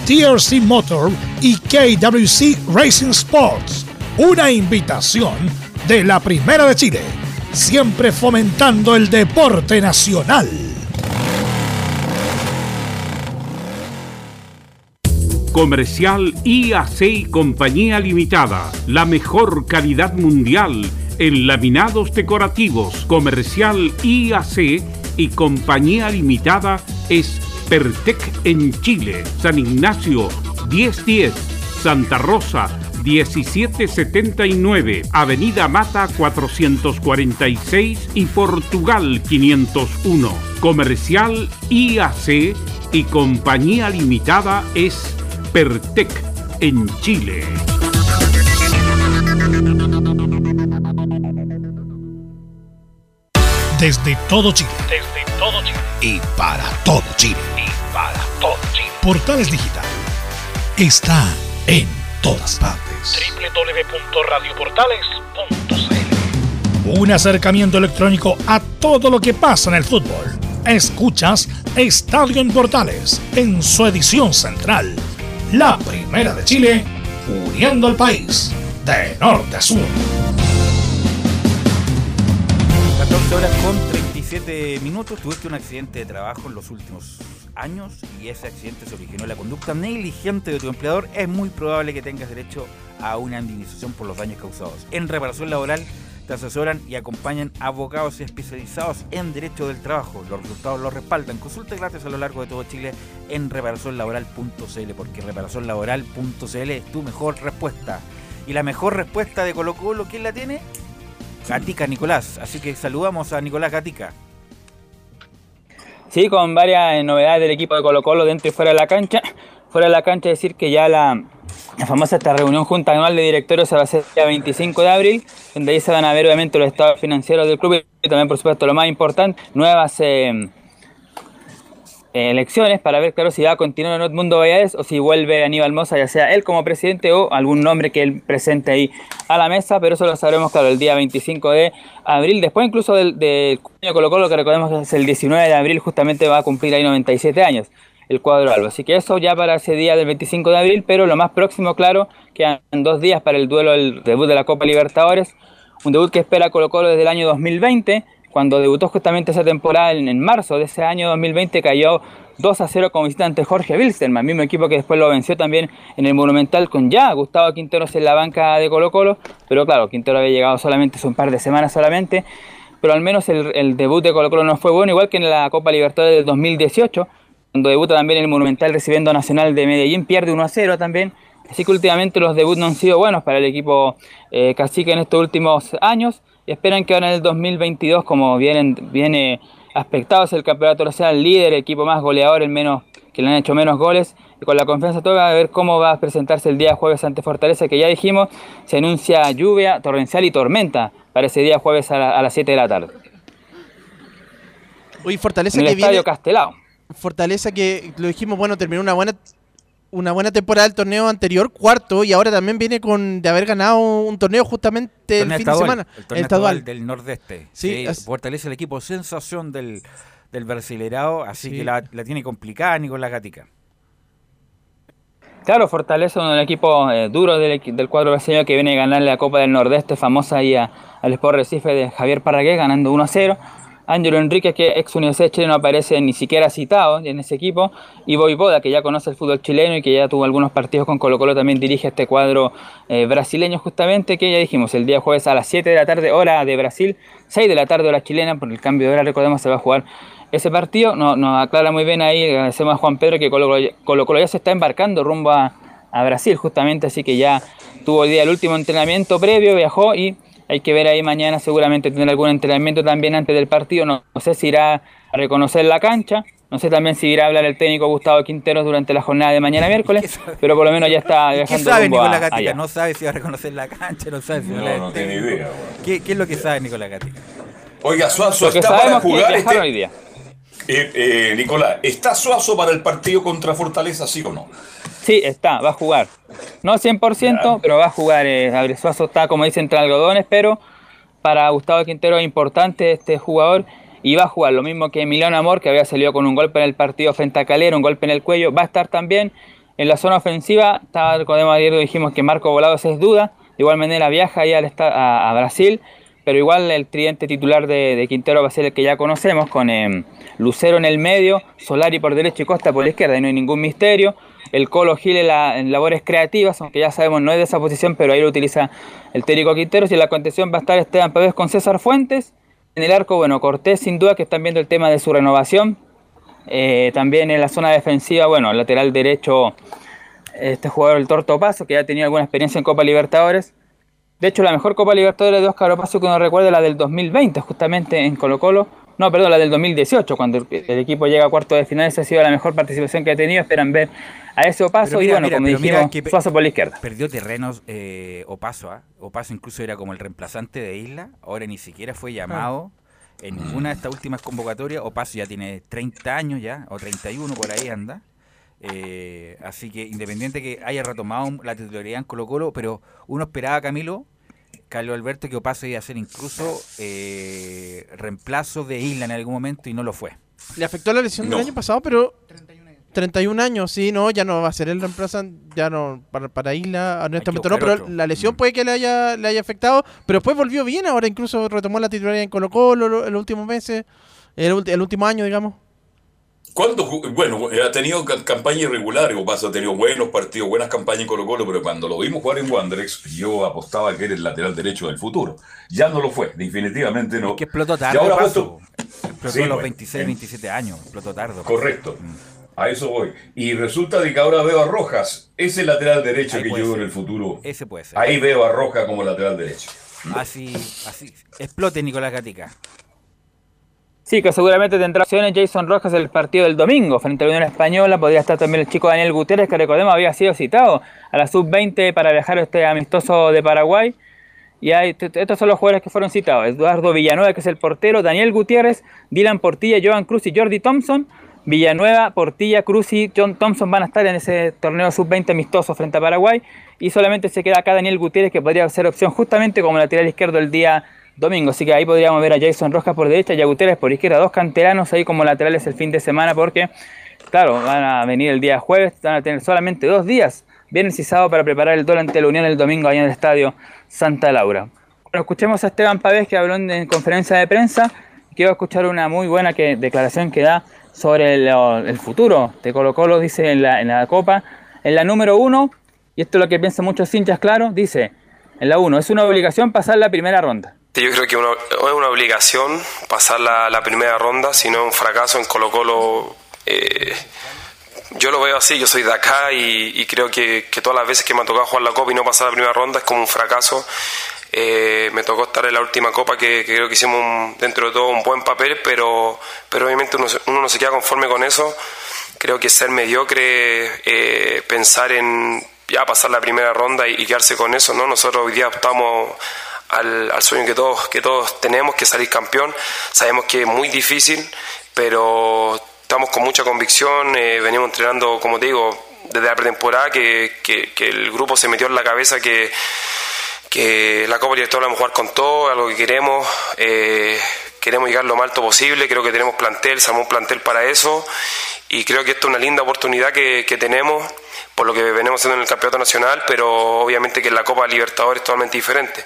TRC Motor y KWC Racing Sports. Una invitación de la Primera de Chile. Siempre fomentando el deporte nacional. Comercial IAC y Compañía Limitada. La mejor calidad mundial en laminados decorativos. Comercial IAC y Compañía Limitada es Pertec en Chile. San Ignacio 1010. Santa Rosa 1779, Avenida Mata 446 y Portugal 501. Comercial IAC y Compañía Limitada es Pertec en Chile. Desde todo Chile. Desde todo Chile. Y para todo Chile. Y para todo Chile. Portales Digital está en todas partes. www.radioportales.cl Un acercamiento electrónico a todo lo que pasa en el fútbol. Escuchas Estadio en Portales en su edición central. La primera de Chile, uniendo al país de norte a sur. 14 horas con 37 minutos. Tuviste un accidente de trabajo en los últimos años y ese accidente se originó en la conducta negligente de tu empleador. Es muy probable que tengas derecho a una indemnización por los daños causados. En reparación laboral te asesoran y acompañan abogados especializados en derecho del trabajo. Los resultados los respaldan. Consulta gratis a lo largo de todo Chile en reparacionlaboral.cl porque reparacionlaboral.cl es tu mejor respuesta. Y la mejor respuesta de Colo Colo, ¿quién la tiene? Gatica Nicolás. Así que saludamos a Nicolás Gatica. Sí, con varias novedades del equipo de Colo Colo dentro y fuera de la cancha. Fuera de la cancha decir que ya la, la famosa esta reunión junta anual de directorios se va a hacer el día 25 de abril, donde ahí se van a ver obviamente los estados financieros del club y también por supuesto lo más importante, nuevas eh, eh, elecciones para ver claro si va a continuar en Edmundo Vallades o si vuelve Aníbal Mosa, ya sea él como presidente o algún nombre que él presente ahí a la mesa, pero eso lo sabremos claro el día 25 de abril, después incluso del, del Colo Colo que recordemos que es el 19 de abril justamente va a cumplir ahí 97 años el cuadro albo. Así que eso ya para ese día del 25 de abril, pero lo más próximo, claro, quedan dos días para el duelo del debut de la Copa Libertadores, un debut que espera Colo Colo desde el año 2020, cuando debutó justamente esa temporada en, en marzo de ese año 2020 cayó 2 a 0 como visitante Jorge Wilstermann, mismo equipo que después lo venció también en el Monumental con ya Gustavo Quinteros en la banca de Colo Colo, pero claro, Quintero había llegado solamente hace un par de semanas solamente, pero al menos el, el debut de Colo Colo no fue bueno, igual que en la Copa Libertadores del 2018, cuando debuta también el Monumental recibiendo a Nacional de Medellín, pierde 1 a 0 también. Así que últimamente los debuts no han sido buenos para el equipo eh, cacique en estos últimos años y esperan que ahora en el 2022, como vienen, viene aspectado, es el campeonato nacional líder, el equipo más goleador, el menos que le han hecho menos goles, y con la confianza toda a ver cómo va a presentarse el día jueves ante Fortaleza, que ya dijimos, se anuncia lluvia torrencial y tormenta para ese día jueves a, la- a las 7 de la tarde. Uy, Fortaleza En el que viene. estadio Castelao. Fortaleza que lo dijimos, bueno, terminó una buena una buena temporada del torneo anterior, cuarto, y ahora también viene con de haber ganado un torneo justamente el Torneo fin de semana. El torneo estadual. estadual del Nordeste. Sí, fortalece el equipo sensación del, del Brasilerao, así Sí. que la, la tiene complicada Nicolás Gatica. Claro, Fortaleza, un equipo eh, duro del, del cuadro brasileño que viene a ganar la Copa del Nordeste, famosa ahí a- al Sport Recife de Javier Parragués, ganando 1 a 0. Ángelo Enríquez, que ex Universidad Chile, no aparece ni siquiera citado en ese equipo. Y Boivoda, que ya conoce el fútbol chileno y que ya tuvo algunos partidos con Colo Colo, también dirige este cuadro eh, brasileño justamente, que ya dijimos, el día jueves a las 7 de la tarde, hora de Brasil, 6 de la tarde, hora chilena, por el cambio de hora, recordemos, se va a jugar ese partido. No- Nos aclara muy bien ahí, agradecemos a Juan Pedro, que Colo Colo ya se está embarcando rumbo a, a Brasil justamente, así que ya tuvo el día el último entrenamiento previo, viajó y hay que ver ahí mañana seguramente tener algún entrenamiento también antes del partido, no, no sé si irá a reconocer la cancha, no sé también si irá a hablar el técnico Gustavo Quinteros durante la jornada de mañana miércoles, pero por lo menos ya está ¿Qué viajando sabe Nicolás Gatica? allá. No sabe si va a reconocer la cancha, no sabe si va No, tiene idea, ¿Qué, qué es lo que sabe Nicolás Gatica? Oiga, Suazo está para que jugar este... hoy día. Eh, eh, Nicolás, ¿está Suazo para el partido contra Fortaleza, sí o no? Sí, está, va a jugar. No 100%, pero va a jugar. Eh, Gabriel Suazo está, como dicen, entre algodones, pero para Gustavo Quintero es importante este jugador y va a jugar. Lo mismo que Emiliano Amor, que había salido con un golpe en el partido frente a Calera, un golpe en el cuello. Va a estar también en la zona ofensiva. Está, recordemos ayer dijimos que Marco Volados es duda. De igual manera viaja ahí al a, a Brasil. Pero igual el tridente titular de, de Quintero va a ser el que ya conocemos, con eh, Lucero en el medio, Solari por derecha y Costa por la izquierda, y no hay ningún misterio. El Colo Gil en, la- en labores creativas, aunque ya sabemos no es de esa posición, pero ahí lo utiliza el técnico Quinteros. Y la contención va a estar Esteban Pérez con César Fuentes. En el arco, bueno, Cortés sin duda que están viendo el tema de su renovación. Eh, también en la zona defensiva, bueno, lateral derecho este jugador, el Torto Paso, que ya tenía alguna experiencia en Copa Libertadores. De hecho, la mejor Copa Libertadores de Oscar Opaso que uno recuerda la del 2020, justamente en Colo Colo. No, perdón, la del 2018, cuando el, el equipo llega a cuartos de final. Esa ha sido la mejor participación que ha tenido. Esperan ver a ese Opaso y bueno, mira, como dijimos, que pe- Suazo por la izquierda. Perdió terrenos eh, Opaso, ¿ah? Opaso incluso era como el reemplazante de Isla, ahora ni siquiera fue llamado en ninguna de estas últimas convocatorias. Opaso ya tiene 30 años ya, o 31 por ahí anda. Eh, así que independiente que haya retomado la titularidad en Colo Colo, pero uno esperaba, Camilo, Carlos Alberto, que Opaso iba a ser incluso eh, reemplazo de Isla en algún momento y no lo fue. Le afectó la lesión No. del año pasado, pero 31 años, sí, no, ya no va a ser el reemplazante, ya no, para, para Isla, honestamente no, pero otro. la lesión puede que le haya, le haya afectado, pero después volvió bien, ahora incluso retomó la titularidad en Colo Colo en los últimos meses, el, el último año, digamos. ¿Cuándo Bueno, ha tenido ca- campaña irregular, Opaso ha tenido buenos partidos, buenas campañas en Colo Colo, pero cuando lo vimos jugar en Wanderers, yo apostaba que era el lateral derecho del futuro. Ya no lo fue, definitivamente no. Que explotó Y tarde, ahora ha Opaso. puesto- Explotó Sí, a los bueno, 26, en- 27 años, explotó tarde. Correcto. A eso voy. Y resulta de que ahora veo a Rojas, ese lateral derecho Ahí que yo veo en el futuro. Ese puede ser. Ahí veo a Rojas como lateral derecho. Así, así. Explote Nicolás Gatica. Sí, que seguramente tendrá opciones Jason Rojas el partido del domingo frente a la Unión Española. Podría estar también el chico Daniel Gutiérrez, que recordemos había sido citado a la sub-20 para viajar a este amistoso de Paraguay. Y hay, estos son los jugadores que fueron citados. Eduardo Villanueva, que es el portero, Daniel Gutiérrez, Dylan Portilla, Joan Cruz y Jordi Thompson. Villanueva, Portilla, Cruz y John Thompson van a estar en ese torneo sub-20 amistoso frente a Paraguay. Y solamente se queda acá Daniel Gutiérrez, que podría ser opción justamente como lateral izquierdo el día domingo. Así que ahí podríamos ver a Jason Rojas por derecha y a Gutiérrez por izquierda. Dos canteranos ahí como laterales el fin de semana porque, claro, van a venir el día jueves, van a tener solamente dos días, viernes y para preparar el duelo ante la Unión el domingo ahí en el estadio Santa Laura. Bueno, escuchemos a Esteban Pavés que habló en, en conferencia de prensa. Quiero escuchar una muy buena declaración que da sobre el, futuro de Colo Colo, dice en la, en la Copa. En la número uno, y esto es lo que piensan muchos hinchas, claro, dice, en la uno, es una obligación pasar la primera ronda. Yo creo que es una obligación pasar la, la primera ronda, si no es un fracaso en Colo Colo. eh, yo lo veo así, yo soy de acá y, y creo que, que todas las veces que me ha tocado jugar la Copa y no pasar la primera ronda es como un fracaso. Eh, me tocó estar en la última Copa que, creo que hicimos un- dentro de todo un buen papel, pero, pero obviamente uno, uno no se queda conforme con eso. Creo que ser mediocre, eh, pensar en ya pasar la primera ronda y, quedarse con eso, ¿no? Nosotros hoy día optamos al, sueño que todos, que todos tenemos, que salir campeón. Sabemos que es muy difícil, pero estamos con mucha convicción, eh, venimos entrenando, como te digo, desde la pretemporada, que el grupo se metió en la cabeza que, que la Copa Libertadores vamos a jugar con todo, algo que queremos, eh, queremos llegar lo más alto posible, creo que tenemos plantel, un plantel para eso y creo que esto es una linda oportunidad que, tenemos por lo que venimos haciendo en el Campeonato Nacional, pero obviamente que la Copa Libertadores es totalmente diferente.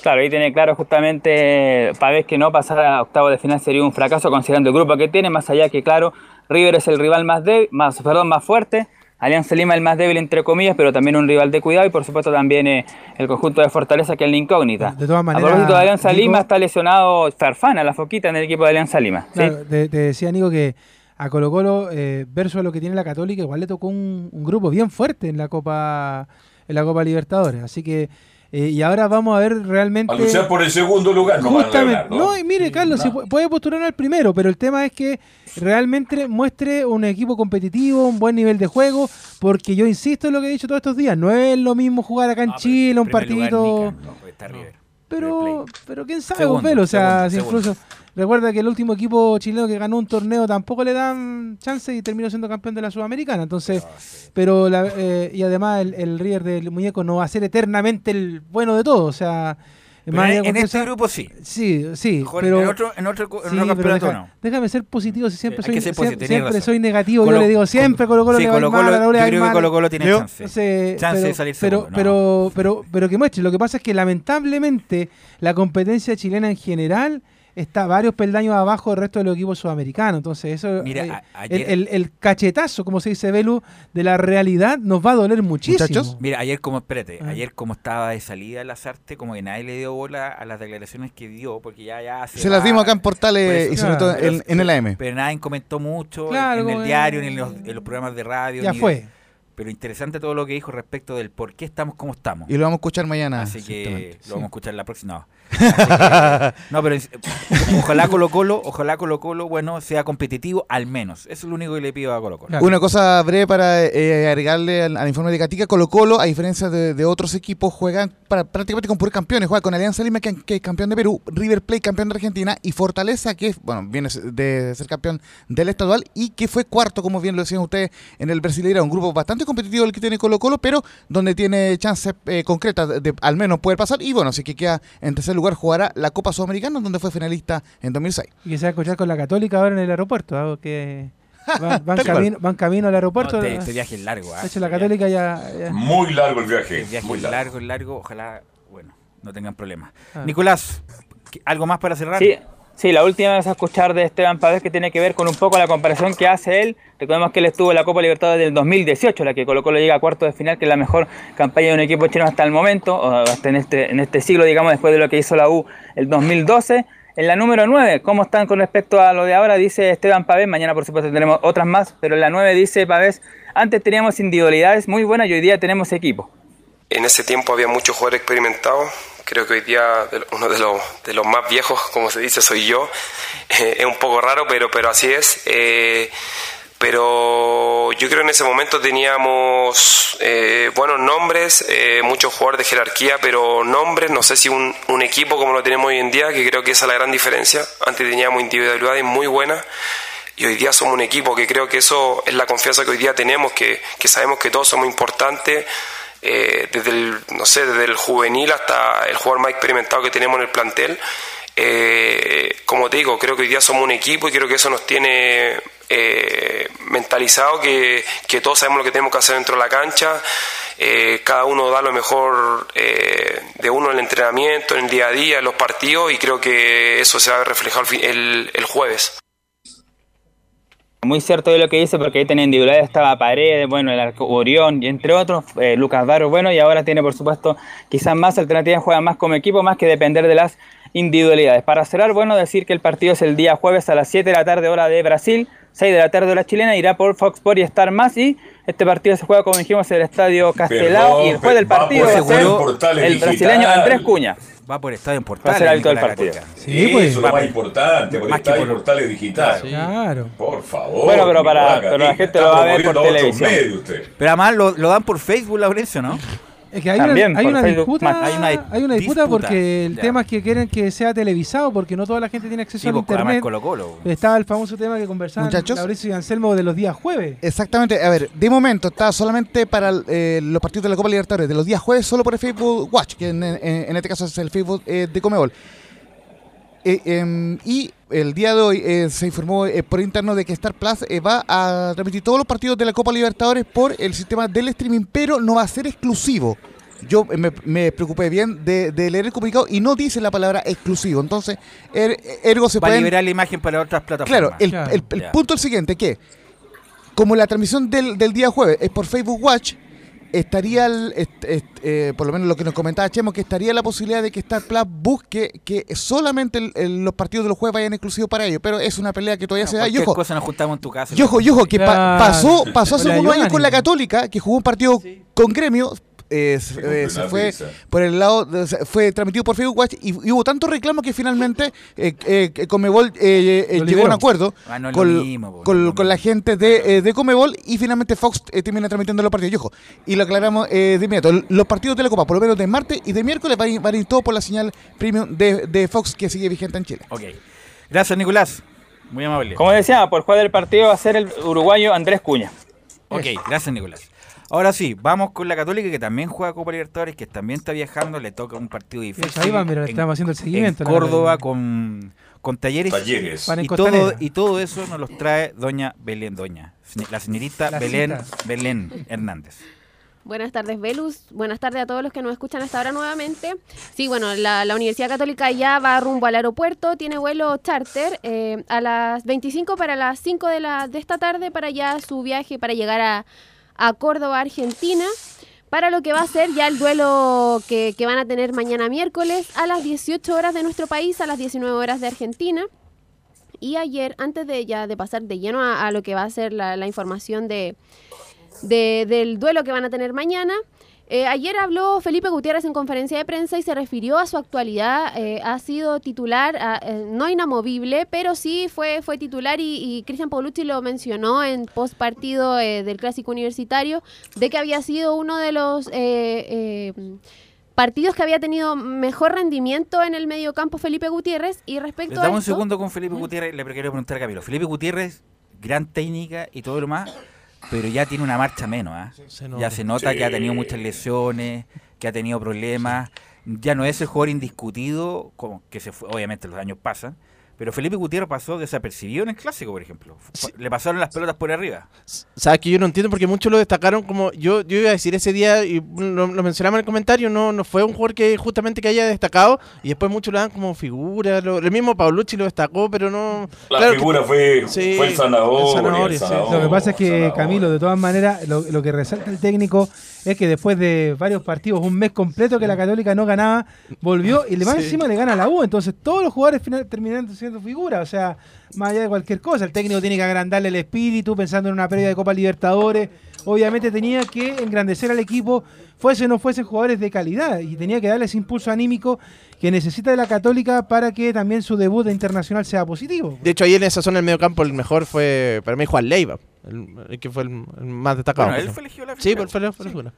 Claro, ahí tiene claro justamente Pavés que no pasar a octavo de final sería un fracaso considerando el grupo que tiene, más allá que claro, River es el rival más débil, más, perdón, más fuerte, Alianza Lima el más débil entre comillas, pero también un rival de cuidado y por supuesto también eh, el conjunto de Fortaleza que es la incógnita. De todas maneras, a propósito de Alianza Nico- Lima está lesionado Farfana, la foquita en el equipo de Alianza Lima. ¿sí? Claro, te, te decía Nico que a Colo Colo, eh, versus a lo que tiene la Católica, igual le tocó un, un grupo bien fuerte en la Copa en la Copa Libertadores. Así que, eh, y ahora vamos a ver realmente... A luchar por el segundo lugar, no van a Justamente, ganar, ¿no? no, y mire, Carlos, si no. pu- puede postular al primero, pero el tema es que realmente muestre un equipo competitivo, un buen nivel de juego, porque yo insisto en lo que he dicho todos estos días, no es lo mismo jugar acá en Chile, un lugar, partidito... Nica, no, está River. Pero, pero quién sabe, Segundo, vos, Velo, o sea, segundo, si segundo. incluso recuerda que el último equipo chileno que ganó un torneo tampoco le dan chance y terminó siendo campeón de la Sudamericana, entonces, pero la- eh, y además el, el River del muñeco no va a ser eternamente el bueno de todo, o sea, más en, este grupo sí. Sí, sí, pero en otro, en otro, en Sí, otro campeonato deja- no. Déjame ser positivo, si siempre soy, positivo, siempre soy negativo, Colo- yo le digo siempre Colo Colo sí, le va Colo- mal, Colo- yo creo que. Colo Colo tiene chance. Chance de pero, salir pero, pero, pero, pero que muestre, lo que pasa es que lamentablemente la competencia chilena en general está varios peldaños abajo del resto de los equipos sudamericanos. Entonces, eso Mira, eh, a- el, ayer- el- el cachetazo, como se dice Belu, de la realidad nos va a doler muchísimo. Mira, ayer como, espérate, Ah. ayer como estaba de salida Lazarte, como que nadie le dio bola a las declaraciones que dio, porque ya, ya Se las dimos acá en Portales Por y sobre todo Pero- en, el AM. Pero nadie comentó mucho Claro, en el diario, ni en los, en los programas de radio. Ya ni de- fue. Pero interesante todo lo que dijo respecto del por qué estamos como estamos. Y lo vamos a escuchar mañana. Así que lo vamos a escuchar la próxima. No, no, pero ojalá Colo Colo, ojalá Colo Colo, bueno, sea competitivo al menos. Eso es lo único que le pido a Colo Colo. Una cosa breve para eh, agregarle al, al informe de Gatica, Colo Colo, a diferencia de, de otros equipos, juegan para, prácticamente con puros campeones, juega con Alianza Lima, que, que es campeón de Perú, River Plate, campeón de Argentina, y Fortaleza, que bueno, viene de ser campeón del estadual, y que fue cuarto, como bien lo decían ustedes, en el Brasileira, un grupo bastante competitivo el que tiene Colo Colo, pero donde tiene chances eh, concretas de, de al menos poder pasar, y bueno, si que queda en tercer lugar, jugará la Copa Sudamericana, donde fue finalista en 2006. Y que se va a escuchar con la Católica ahora en el aeropuerto, ¿ah? que van, camino, van camino al aeropuerto. No, este- este viaje es largo, ¿ah? De hecho, la Católica ya... ya- Muy largo el viaje. El viaje muy es largo. largo, es largo, ojalá, bueno, no tengan problemas. Ah. Nicolás, ¿qué- ¿algo más para cerrar? Sí, sí, la última vez a escuchar de Esteban Pavés que tiene que ver con un poco la comparación que hace él. Recordemos que él estuvo en la Copa Libertadores del 2018, la que Colo Colo llega a cuarto de final, que es la mejor campaña de un equipo chino hasta el momento, o hasta en este, en este siglo, digamos, después de lo que hizo la U el 2012. En la número 9, ¿cómo están con respecto a lo de ahora? Dice Esteban Pavés, mañana por supuesto tendremos otras más, pero en la 9 dice Pavés, antes teníamos individualidades muy buenas y hoy día tenemos equipo. En ese tiempo había muchos jugadores experimentados. Creo que hoy día uno de los, de los más viejos, como se dice, soy yo. Eh, es un poco raro, pero, pero así es. Eh, pero yo creo en ese momento teníamos eh, buenos nombres, eh, muchos jugadores de jerarquía, pero nombres, no sé si un, un equipo como lo tenemos hoy en día, que creo que esa es la gran diferencia. Antes teníamos individualidades muy buenas y hoy día somos un equipo que creo que eso es la confianza que hoy día tenemos, que, que sabemos que todos somos importantes, eh, desde el, no sé, desde el juvenil hasta el jugador más experimentado que tenemos en el plantel. Eh, como te digo, creo que hoy día somos un equipo y creo que eso nos tiene eh, mentalizado que, que todos sabemos lo que tenemos que hacer dentro de la cancha. Eh, cada uno da lo mejor eh, de uno en el entrenamiento, en el día a día, en los partidos y creo que eso se va a fin- el- el jueves. Muy cierto de lo que dice, porque ahí tenía individualidad, estaba Paredes, bueno, el Arco Orión, y entre otros, eh, Lucas Barros, bueno, y ahora tiene, por supuesto, quizás más alternativas, juega más como equipo, más que depender de las individualidades. Para cerrar, bueno, decir que el partido es el día jueves a las 7 de la tarde, hora de Brasil, 6 de la tarde, hora chilena, irá por Fox Sports y Star Más, y este partido se juega, como dijimos, en el Estadio Castelao, y el juez del partido va a ser el brasileño Andrés Cuña. Va por Estadio en Va a Portales. ser del Nicolás partido. Sí, pues. Eso es lo más importante, por Más en por- portales digital. Claro. Por favor. Bueno, pero para- pero la gente lo va a ver por televisión. Pero además lo, lo dan por Facebook, Laurencio, ¿no? Es que hay También, una, hay una disputa, más. Hay una hay una disputa disputa, porque el ya. tema es que quieren que sea televisado porque no toda la gente tiene acceso Sí, además internet. Colo Colo. Estaba el famoso tema que conversaban Muchachos. Mauricio y Anselmo de los días jueves. Exactamente, a ver, de momento está solamente para eh, los partidos de la Copa Libertadores de los días jueves, solo por el Facebook Watch, que en, en- en este caso es el Facebook eh, de Comebol. Eh, em, y el día de hoy eh, se informó eh, por interno de que Star Plus eh, va a transmitir todos los partidos de la Copa Libertadores por el sistema del streaming, pero no va a ser exclusivo. Yo eh, me, me preocupé bien de, de leer el comunicado y no dice la palabra exclusivo. Entonces, er- ergo se Va a pueden liberar la imagen para otras plataformas. Claro, el, Claro. el- el Ya. punto es el siguiente, que como la transmisión del, del día jueves es por Facebook Watch, estaría, el- est- est- eh, por lo menos lo que nos comentaba Chemo, que estaría la posibilidad de que Star Plus busque que solamente el- el- los partidos de los jueves vayan exclusivos para ellos, pero es una pelea que todavía se da. Y ojo, cosa nos juntamos en tu casa. y ojo, y ojo, que pa- pasó, pasó hace algunos años con la Católica, que jugó un partido con gremio. Eh, se- eh, se fue risa. por el lado de- se- fue transmitido por Facebook Watch y, y hubo tanto reclamo que finalmente eh, eh, que Comebol eh, eh, llegó a un acuerdo Ah, con, mismo, po, con- la gente de, eh, de Comebol y finalmente Fox eh, termina transmitiendo los partidos. Y ojo, y lo aclaramos eh, de inmediato. Los partidos de la Copa, por lo menos de martes y de miércoles, van a ir, van a ir todo por la señal premium de, de Fox que sigue vigente en Chile. Ok. Gracias, Nicolás. Muy amable. Como decía, por juez del partido va a ser el uruguayo Andrés Cuña. Ok, gracias, Nicolás. Ahora sí, vamos con la Católica que también juega Copa Libertadores, que también está viajando, le toca un partido difícil. ahí va, mira, le estamos haciendo el seguimiento, En Córdoba con, con talleres. Talleres. Y todo, y todo eso nos los trae doña Belén, doña, la señorita La Belén, cita. Belén Hernández. Buenas tardes, Velus. Buenas tardes a todos los que nos escuchan hasta ahora nuevamente. Sí, bueno, la, la Universidad Católica ya va rumbo al aeropuerto, tiene vuelo charter eh, a las 25 para las 5 de, la, de esta tarde para ya su viaje para llegar a, a Córdoba, Argentina, para lo que va a ser ya el duelo que, que van a tener mañana miércoles a las 18 horas de nuestro país, a las 19 horas de Argentina. Y ayer, antes de ya de pasar de lleno a, lo que va a ser la, información de- del duelo que van a tener mañana. Eh, ayer habló Felipe Gutiérrez en conferencia de prensa y se refirió a su actualidad. eh, ha sido titular, ah, eh, no inamovible, pero sí fue, fue titular y, y Cristian Paulucci lo mencionó en post partido eh, del Clásico Universitario, de que había sido uno de los eh, partidos que había tenido mejor rendimiento en el mediocampo Felipe Gutiérrez. Y Les respecto a un segundo con Felipe Gutiérrez. Le quiero preguntar a Camilo. Felipe Gutiérrez, gran técnica y todo lo más, pero ya tiene una marcha menos. ¿ah? Se Ya se nota que ha tenido muchas lesiones, que ha tenido problemas. Ya no es el jugador indiscutido, como que se fue, obviamente los años pasan. Pero Felipe Gutiérrez pasó desapercibido en el clásico, por ejemplo. Le pasaron las pelotas por arriba. Sabes que yo no entiendo porque muchos lo destacaron como yo yo iba a decir ese día y lo, lo mencionamos en el comentario no no fue un jugador que justamente que haya destacado y después muchos lo dan como figura lo- el mismo Paulucci lo destacó pero no La claro que- figura fue, Sí, fue el Zanahoria. el Zanahoria, el sí. Zanahoria, Lo que pasa es que. Camilo, de todas maneras, lo, lo que resalta el técnico es que después de varios partidos, un mes completo que la Católica no ganaba, volvió y le Sí. encima le gana a la U. Entonces todos los jugadores final terminan siendo figuras. O sea, más allá de cualquier cosa, el técnico tiene que agrandarle el espíritu pensando en una pérdida de Copa Libertadores. Obviamente tenía que engrandecer al equipo, fuese o no fuesen jugadores de calidad, y tenía que darle ese impulso anímico que necesita de la Católica para que también su debut internacional sea positivo. de hecho ahí en esa zona del medio campo el mejor fue para mí Juan Leiva el, el que fue el, el más destacado Bueno, él fue elegido la sí figura. fue, la- fue la figura.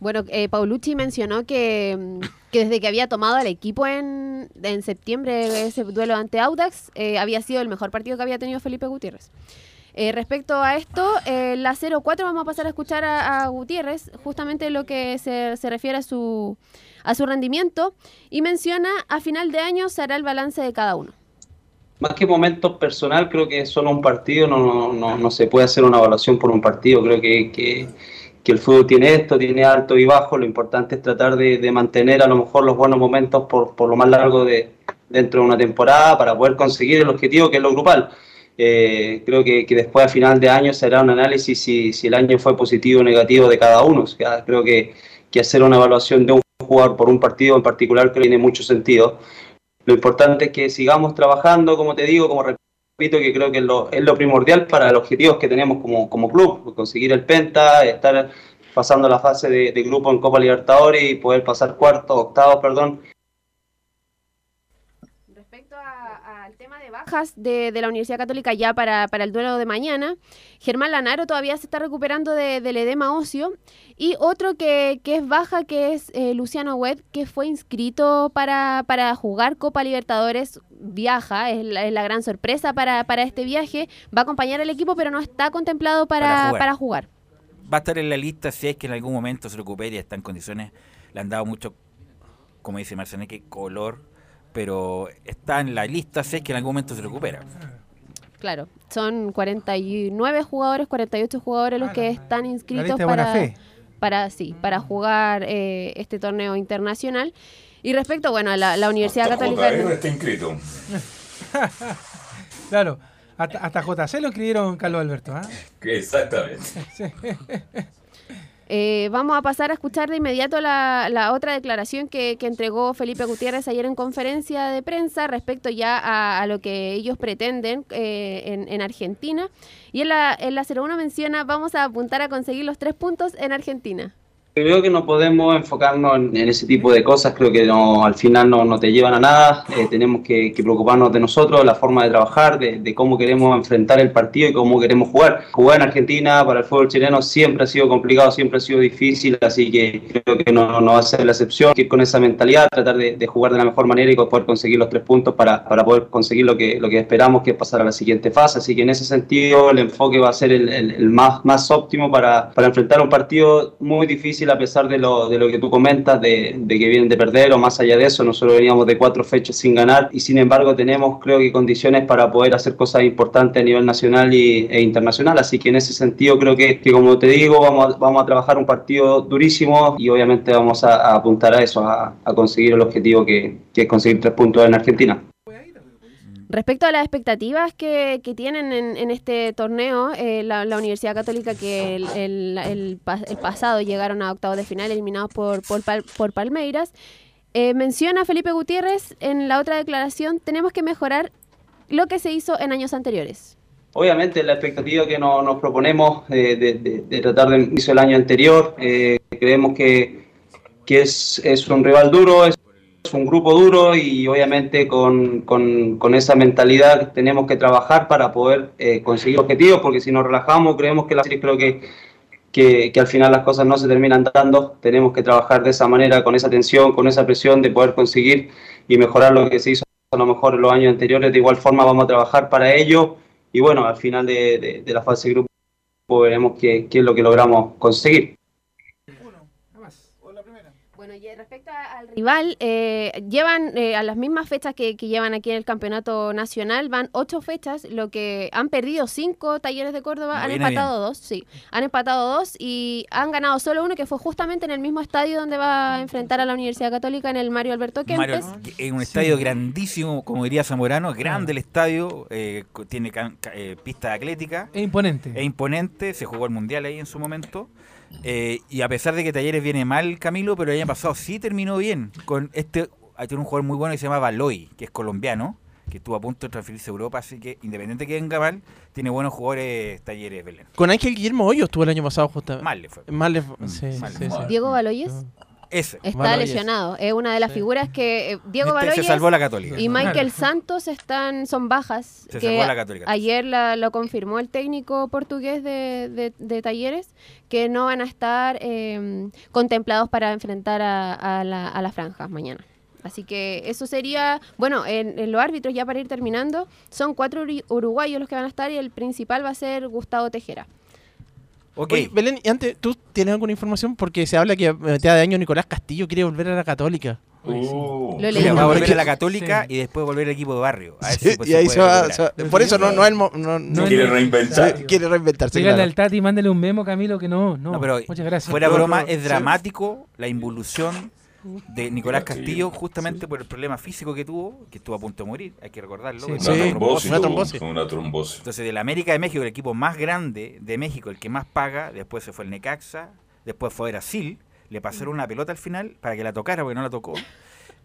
Bueno, eh, Paulucci mencionó que, mm, que desde que había tomado al equipo en, en septiembre ese duelo ante Audax, eh, había sido el mejor partido que había tenido Felipe Gutiérrez. Eh, respecto a esto, eh, la 0-4 vamos a pasar a escuchar a, a Gutiérrez, justamente lo que se, se refiere a su, a su rendimiento, y menciona a final de año se hará el balance de cada uno. Más que momento personal, creo que solo un partido, no, no, no, no se puede hacer una evaluación por un partido. Creo que, que el fútbol tiene esto, tiene alto y bajo. Lo importante es tratar de, mantener a lo mejor los buenos momentos por, por lo más largo de dentro de una temporada para poder conseguir el objetivo que es lo grupal. Eh, creo que, que después a final de año se hará un análisis si, si el año fue positivo o negativo de cada uno. Creo que, que hacer una evaluación de un jugador por un partido en particular creo que tiene mucho sentido. Lo importante es que sigamos trabajando, como te digo, como repito, que creo que es lo, es lo primordial para los objetivos que tenemos como, como club, conseguir el Penta, estar pasando la fase de, de grupo en Copa Libertadores y poder pasar cuarto, octavo, perdón, Respecto a- al tema de bajas de, de la Universidad Católica ya para, para el duelo de mañana, Germán Lanaro todavía se está recuperando de- del edema óseo y otro que, que es baja que es eh, Luciano Webb que fue inscrito para, para jugar Copa Libertadores, viaja, es la, es la gran sorpresa para, para este viaje, va a acompañar al equipo pero no está contemplado para, Para jugar. jugar. Va a estar en la lista si es que en algún momento se recupere y está en condiciones. Le han dado mucho, como dice Marceneque, color, pero está en la lista si es que en algún momento se recupera. Claro, son 49 jugadores, 48 jugadores los que están inscritos para, para sí, para jugar eh, este torneo internacional. Y respecto, bueno, a la, la Universidad Hasta Católica... JR está inscrito. Claro, hasta, hasta JC lo escribieron Carlos Alberto. ¿ah? Exactamente. Sí. Eh, vamos a pasar a escuchar de inmediato la, la otra declaración que, entregó Felipe Gutiérrez ayer en conferencia de prensa respecto ya a, a lo que ellos pretenden eh, en, en Argentina. Y en la, en la 01 menciona, vamos a apuntar a conseguir los tres puntos en Argentina. Creo que no podemos enfocarnos en, ese tipo de cosas, creo que no, al final no, te llevan a nada, Eh, tenemos que, preocuparnos de nosotros, la forma de trabajar, de, de cómo queremos enfrentar el partido y cómo queremos jugar. Jugar en Argentina para el fútbol chileno siempre ha sido complicado, siempre ha sido difícil, así que creo que no, va a ser la excepción, ir con esa mentalidad, tratar de, jugar de la mejor manera y poder conseguir los tres puntos para, poder conseguir lo que, lo que esperamos, que es pasar a la siguiente fase. Así que en ese sentido el enfoque va a ser el, más, más óptimo para enfrentar un partido muy difícil a pesar de lo, de lo que tú comentas, de, que vienen de perder o más allá de eso. Nosotros veníamos de cuatro fechas sin ganar y sin embargo tenemos creo que condiciones para poder hacer cosas importantes a nivel nacional e internacional. Así que en ese sentido creo que, que como te digo, vamos a, vamos a trabajar un partido durísimo y obviamente vamos a, a apuntar a eso, a, a conseguir el objetivo que, que es conseguir tres puntos en Argentina. Respecto a las expectativas que, tienen en, en este torneo, eh, la, Universidad Católica que el, el- el pas- el pasado llegaron a octavos de final eliminados por, por, Pal- por Palmeiras, eh, menciona Felipe Gutiérrez en la otra declaración, tenemos que mejorar lo que se hizo en años anteriores. Obviamente la expectativa que no- nos proponemos eh, de, de- de tratar de hizo el año anterior, eh, creemos que, que es, es un rival duro, un grupo duro y obviamente con, con- esa mentalidad tenemos que trabajar para poder eh, conseguir objetivos, porque si nos relajamos creemos que la serie creo que, que, que al final las cosas no se terminan dando, tenemos que trabajar de esa manera, con esa tensión, con esa presión de poder conseguir y mejorar lo que se hizo a lo mejor en los años anteriores, de igual forma vamos a trabajar para ello y bueno, al final de, de- de la fase de grupo veremos qué, qué es lo que logramos conseguir. Respecto al rival, eh, llevan eh, a las mismas fechas que, que llevan aquí en el campeonato nacional, van ocho fechas, lo que han perdido cinco talleres de Córdoba, No han empatado dos, sí, han empatado dos y han ganado solo uno que fue justamente en el mismo estadio donde va a enfrentar a la Universidad Católica en el Mario Alberto Mario, Kempes. es un estadio grandísimo, como diría Zamorano, grande el estadio, eh, co- tiene can- ca- eh, pista atlética. Es imponente. Es imponente, se jugó el Mundial ahí en su momento. Eh, y a pesar de que Talleres viene mal, Camilo, pero el año pasado sí terminó bien. Con este, hay un jugador muy bueno que se llama Baloy, que es colombiano, que estuvo a punto de transferirse a Europa, así que independiente que venga mal, tiene buenos jugadores Talleres Belén. Con Ángel Guillermo Hoyo estuvo el año pasado justamente. Mal le fue. Mal le fue, sí, mal sí, le fue. sí. Diego Baloyes Ese. está Baloyes. lesionado, es una de las figuras que eh, Diego Este se salvó la Católica. y Michael Claro. Santos están son bajas. Se que salvó la Católica. Ayer la- lo confirmó el técnico portugués de, de- de Talleres que no van a estar eh, contemplados para enfrentar a, a la, a la franja mañana. Así que eso sería, bueno, en, en los árbitros ya para ir terminando, son cuatro uruguayos los que van a estar y el principal va a ser Gustavo Tejera. Oye, Belén, y antes, ¿tú tienes alguna información? Porque se habla que a mitad de año Nicolás Castillo quiere volver a la Católica. Uh, Lo leí. va a volver a la Sí. Católica y después volver al equipo de barrio. A ver Sí, si, pues, y ahí puede se va, se va- por eso no, no es el mo- no, no- Quiere reinventar. Sí, Quiere reinventarse. Dígale claro. al Tati, mándele un memo, Camilo, que no, no. No, pero Muchas gracias. fuera broma, es sí. dramático la involución de Nicolás Castillo justamente por el problema físico que tuvo, que estuvo a punto de morir, hay que recordarlo. Una Tuvo trombosis. una trombosis. Una trombosis. Entonces, del América de México, el equipo más grande de México, el que más paga, después se fue el Necaxa, después fue Brasil, le pasaron una pelota al final para que la tocara porque no la tocó.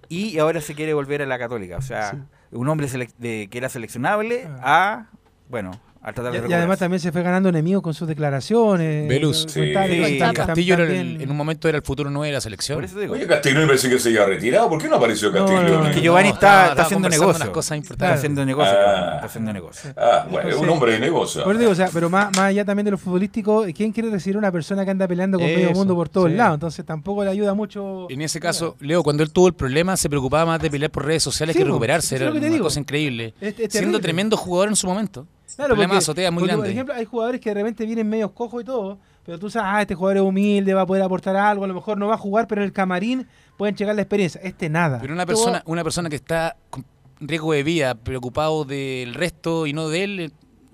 Y ahora se quiere volver a la Católica. O sea, un hombre selec- de, que era seleccionable a, bueno, tratar Y, de y además también se fue ganando enemigos con sus declaraciones. Velus, comentarios, Sí, Castillo era el- también- en un momento era el futuro nueve de la selección. Oye, Castillo me parece que se había retirado. ¿Por qué no apareció Castillo? Es que Giovanni no, está, haciendo conversando negocio. unas cosas Está haciendo negocio. Ah. Giovanni, Está haciendo negocio. Ah, bueno, es un hombre de negocio. Por eso digo, o sea, pero más, más allá también de lo futbolístico, ¿quién quiere recibir a una persona que anda peleando con medio Eso, mundo por todos sí. lados? Entonces tampoco le ayuda mucho. En ese caso, Leo, cuando él tuvo el problema, se preocupaba más de pelear por redes sociales Sí, que recuperarse. eso es Era una digo. cosa increíble. Siendo tremendo jugador en su momento. Claro, problema de porque- azotea muy porque, grande. Por ejemplo, hay jugadores que de repente vienen medios cojos y todo, pero tú sabes, ah, este jugador es humilde, va a poder aportar algo, a lo mejor no va a jugar, pero en el camarín pueden checar la experiencia. Este nada. Pero una persona, una persona que está con riesgo de vida, preocupado del resto y no de él, eh,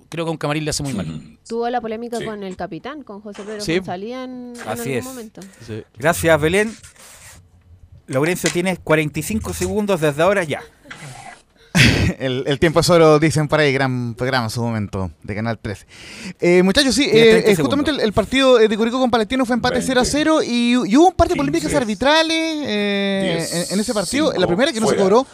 creo que a un camarín le hace muy mal. Tuvo la polémica Sí. con el capitán, con José Pedro Sí. González en, en Así algún es. momento. Gracias, Belén. Laurencio, tienes 45 segundos desde ahora ya. el, el tiempo es oro, dicen por ahí, gran programa en su momento de Canal 13. Eh, muchachos, sí, eh, 30 eh, justamente el, el partido eh, de Curicó con Palestino fue empate 0 a 0 y, y hubo un par de polémicas 15. arbitrales eh, Diez, en, en ese partido. cinco, la primera que no se fuera. cobró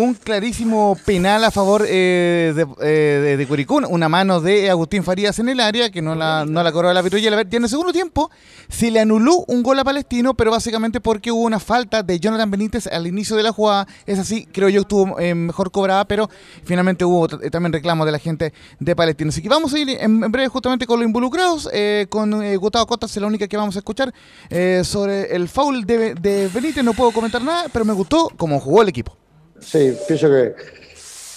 un clarísimo penal a favor eh, de, eh, Curicó, una mano de Agustín Farías en el área, que no la, no la cobró el árbitro y en el segundo tiempo se le anuló un gol a Palestino, pero básicamente porque hubo una falta de Jonathan Benítez al inicio de la jugada, es así, creo yo estuvo eh, mejor cobrada, pero finalmente hubo t- también reclamos de la gente de Palestino. Así que vamos a ir en, breve justamente con los involucrados, eh, con eh, Gustavo Costa, es la única que vamos a escuchar, eh, sobre el foul de Benítez, no puedo comentar nada, pero me gustó cómo jugó el equipo. Sí, pienso que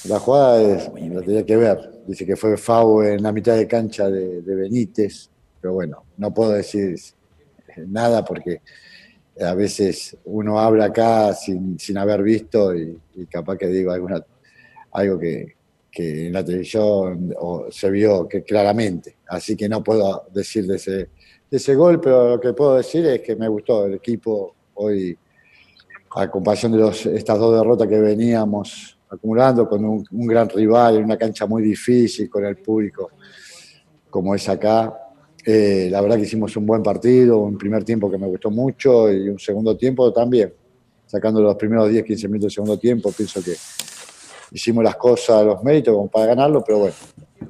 la jugada es- la tenía que ver. Dice que fue FAU en la mitad de cancha de, Benítez, pero bueno, no puedo decir nada porque a veces uno habla acá sin, sin haber visto y, y capaz que digo alguna, algo que, que en la televisión o se vio que claramente. Así que no puedo decir de ese, de ese gol, pero lo que puedo decir es que me gustó el equipo hoy, a comparación de los, estas dos derrotas que veníamos acumulando con un, gran rival en una cancha muy difícil, con el público como es acá. Eh, la verdad que hicimos un buen partido, un primer tiempo que me gustó mucho y un segundo tiempo también. Sacando los primeros 10, 15 minutos del segundo tiempo, pienso que hicimos las cosas, los méritos como para ganarlo, pero bueno,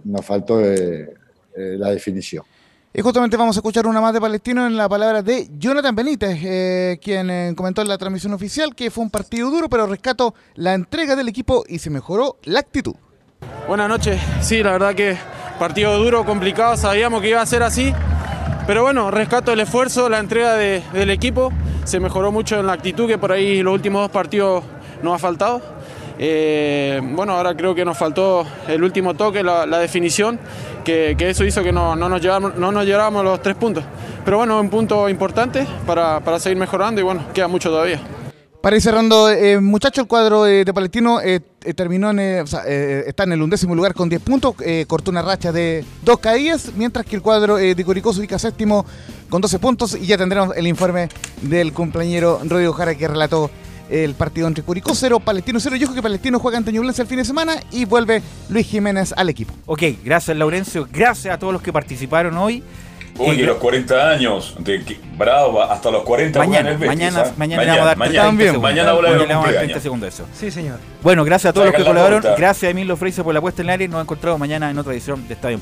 nos faltó eh, eh, la definición. Y justamente vamos a escuchar una más de Palestino en la palabra de Jonathan Benítez, eh, quien eh, comentó en la transmisión oficial que fue un partido duro, pero rescato la entrega del equipo y se mejoró la actitud. Buenas noches. Sí, la verdad que partido duro, complicado, sabíamos que iba a ser así. Pero bueno, rescato el esfuerzo, la entrega de- del equipo. Se mejoró mucho en la actitud que por ahí los últimos dos partidos nos ha faltado. Eh, bueno, ahora creo que nos faltó el último toque, la definición, que, eso hizo que no, no nos lleváramos, no nos lleváramos los tres puntos. Pero bueno, un punto importante para, para seguir mejorando y bueno, queda mucho todavía. Para ir cerrando, eh, muchachos, el cuadro eh, de Palestino eh, eh, terminó en, o está en el undécimo lugar con 10 puntos, cortó una racha de dos caídas, mientras que el cuadro de Curicó se ubica séptimo con 12 puntos y ya tendremos el informe del compañero Rodrigo Jara que relató el partido entre Curicó 0, Palestino 0. Yo creo que Palestino juega ante Ñublense el fin de semana y vuelve Luis Jiménez al equipo. Ok, gracias Laurencio, gracias a todos los que participaron hoy. Oye, Eh, los 40 años de que- Bravo, hasta los 40 Mañana, juegan el Betis, mañana, ¿ah? mañana, le vamos a dar 30 mañana, segundos. mañana Mañana le vamos a dar 30 cumpleaños. segundos de eso. Sí, señor. Bueno, gracias a todos los que colaboraron. Gracias a Emilio Freise por la puesta en el aire. Nos encontramos mañana en otra edición de Estadio en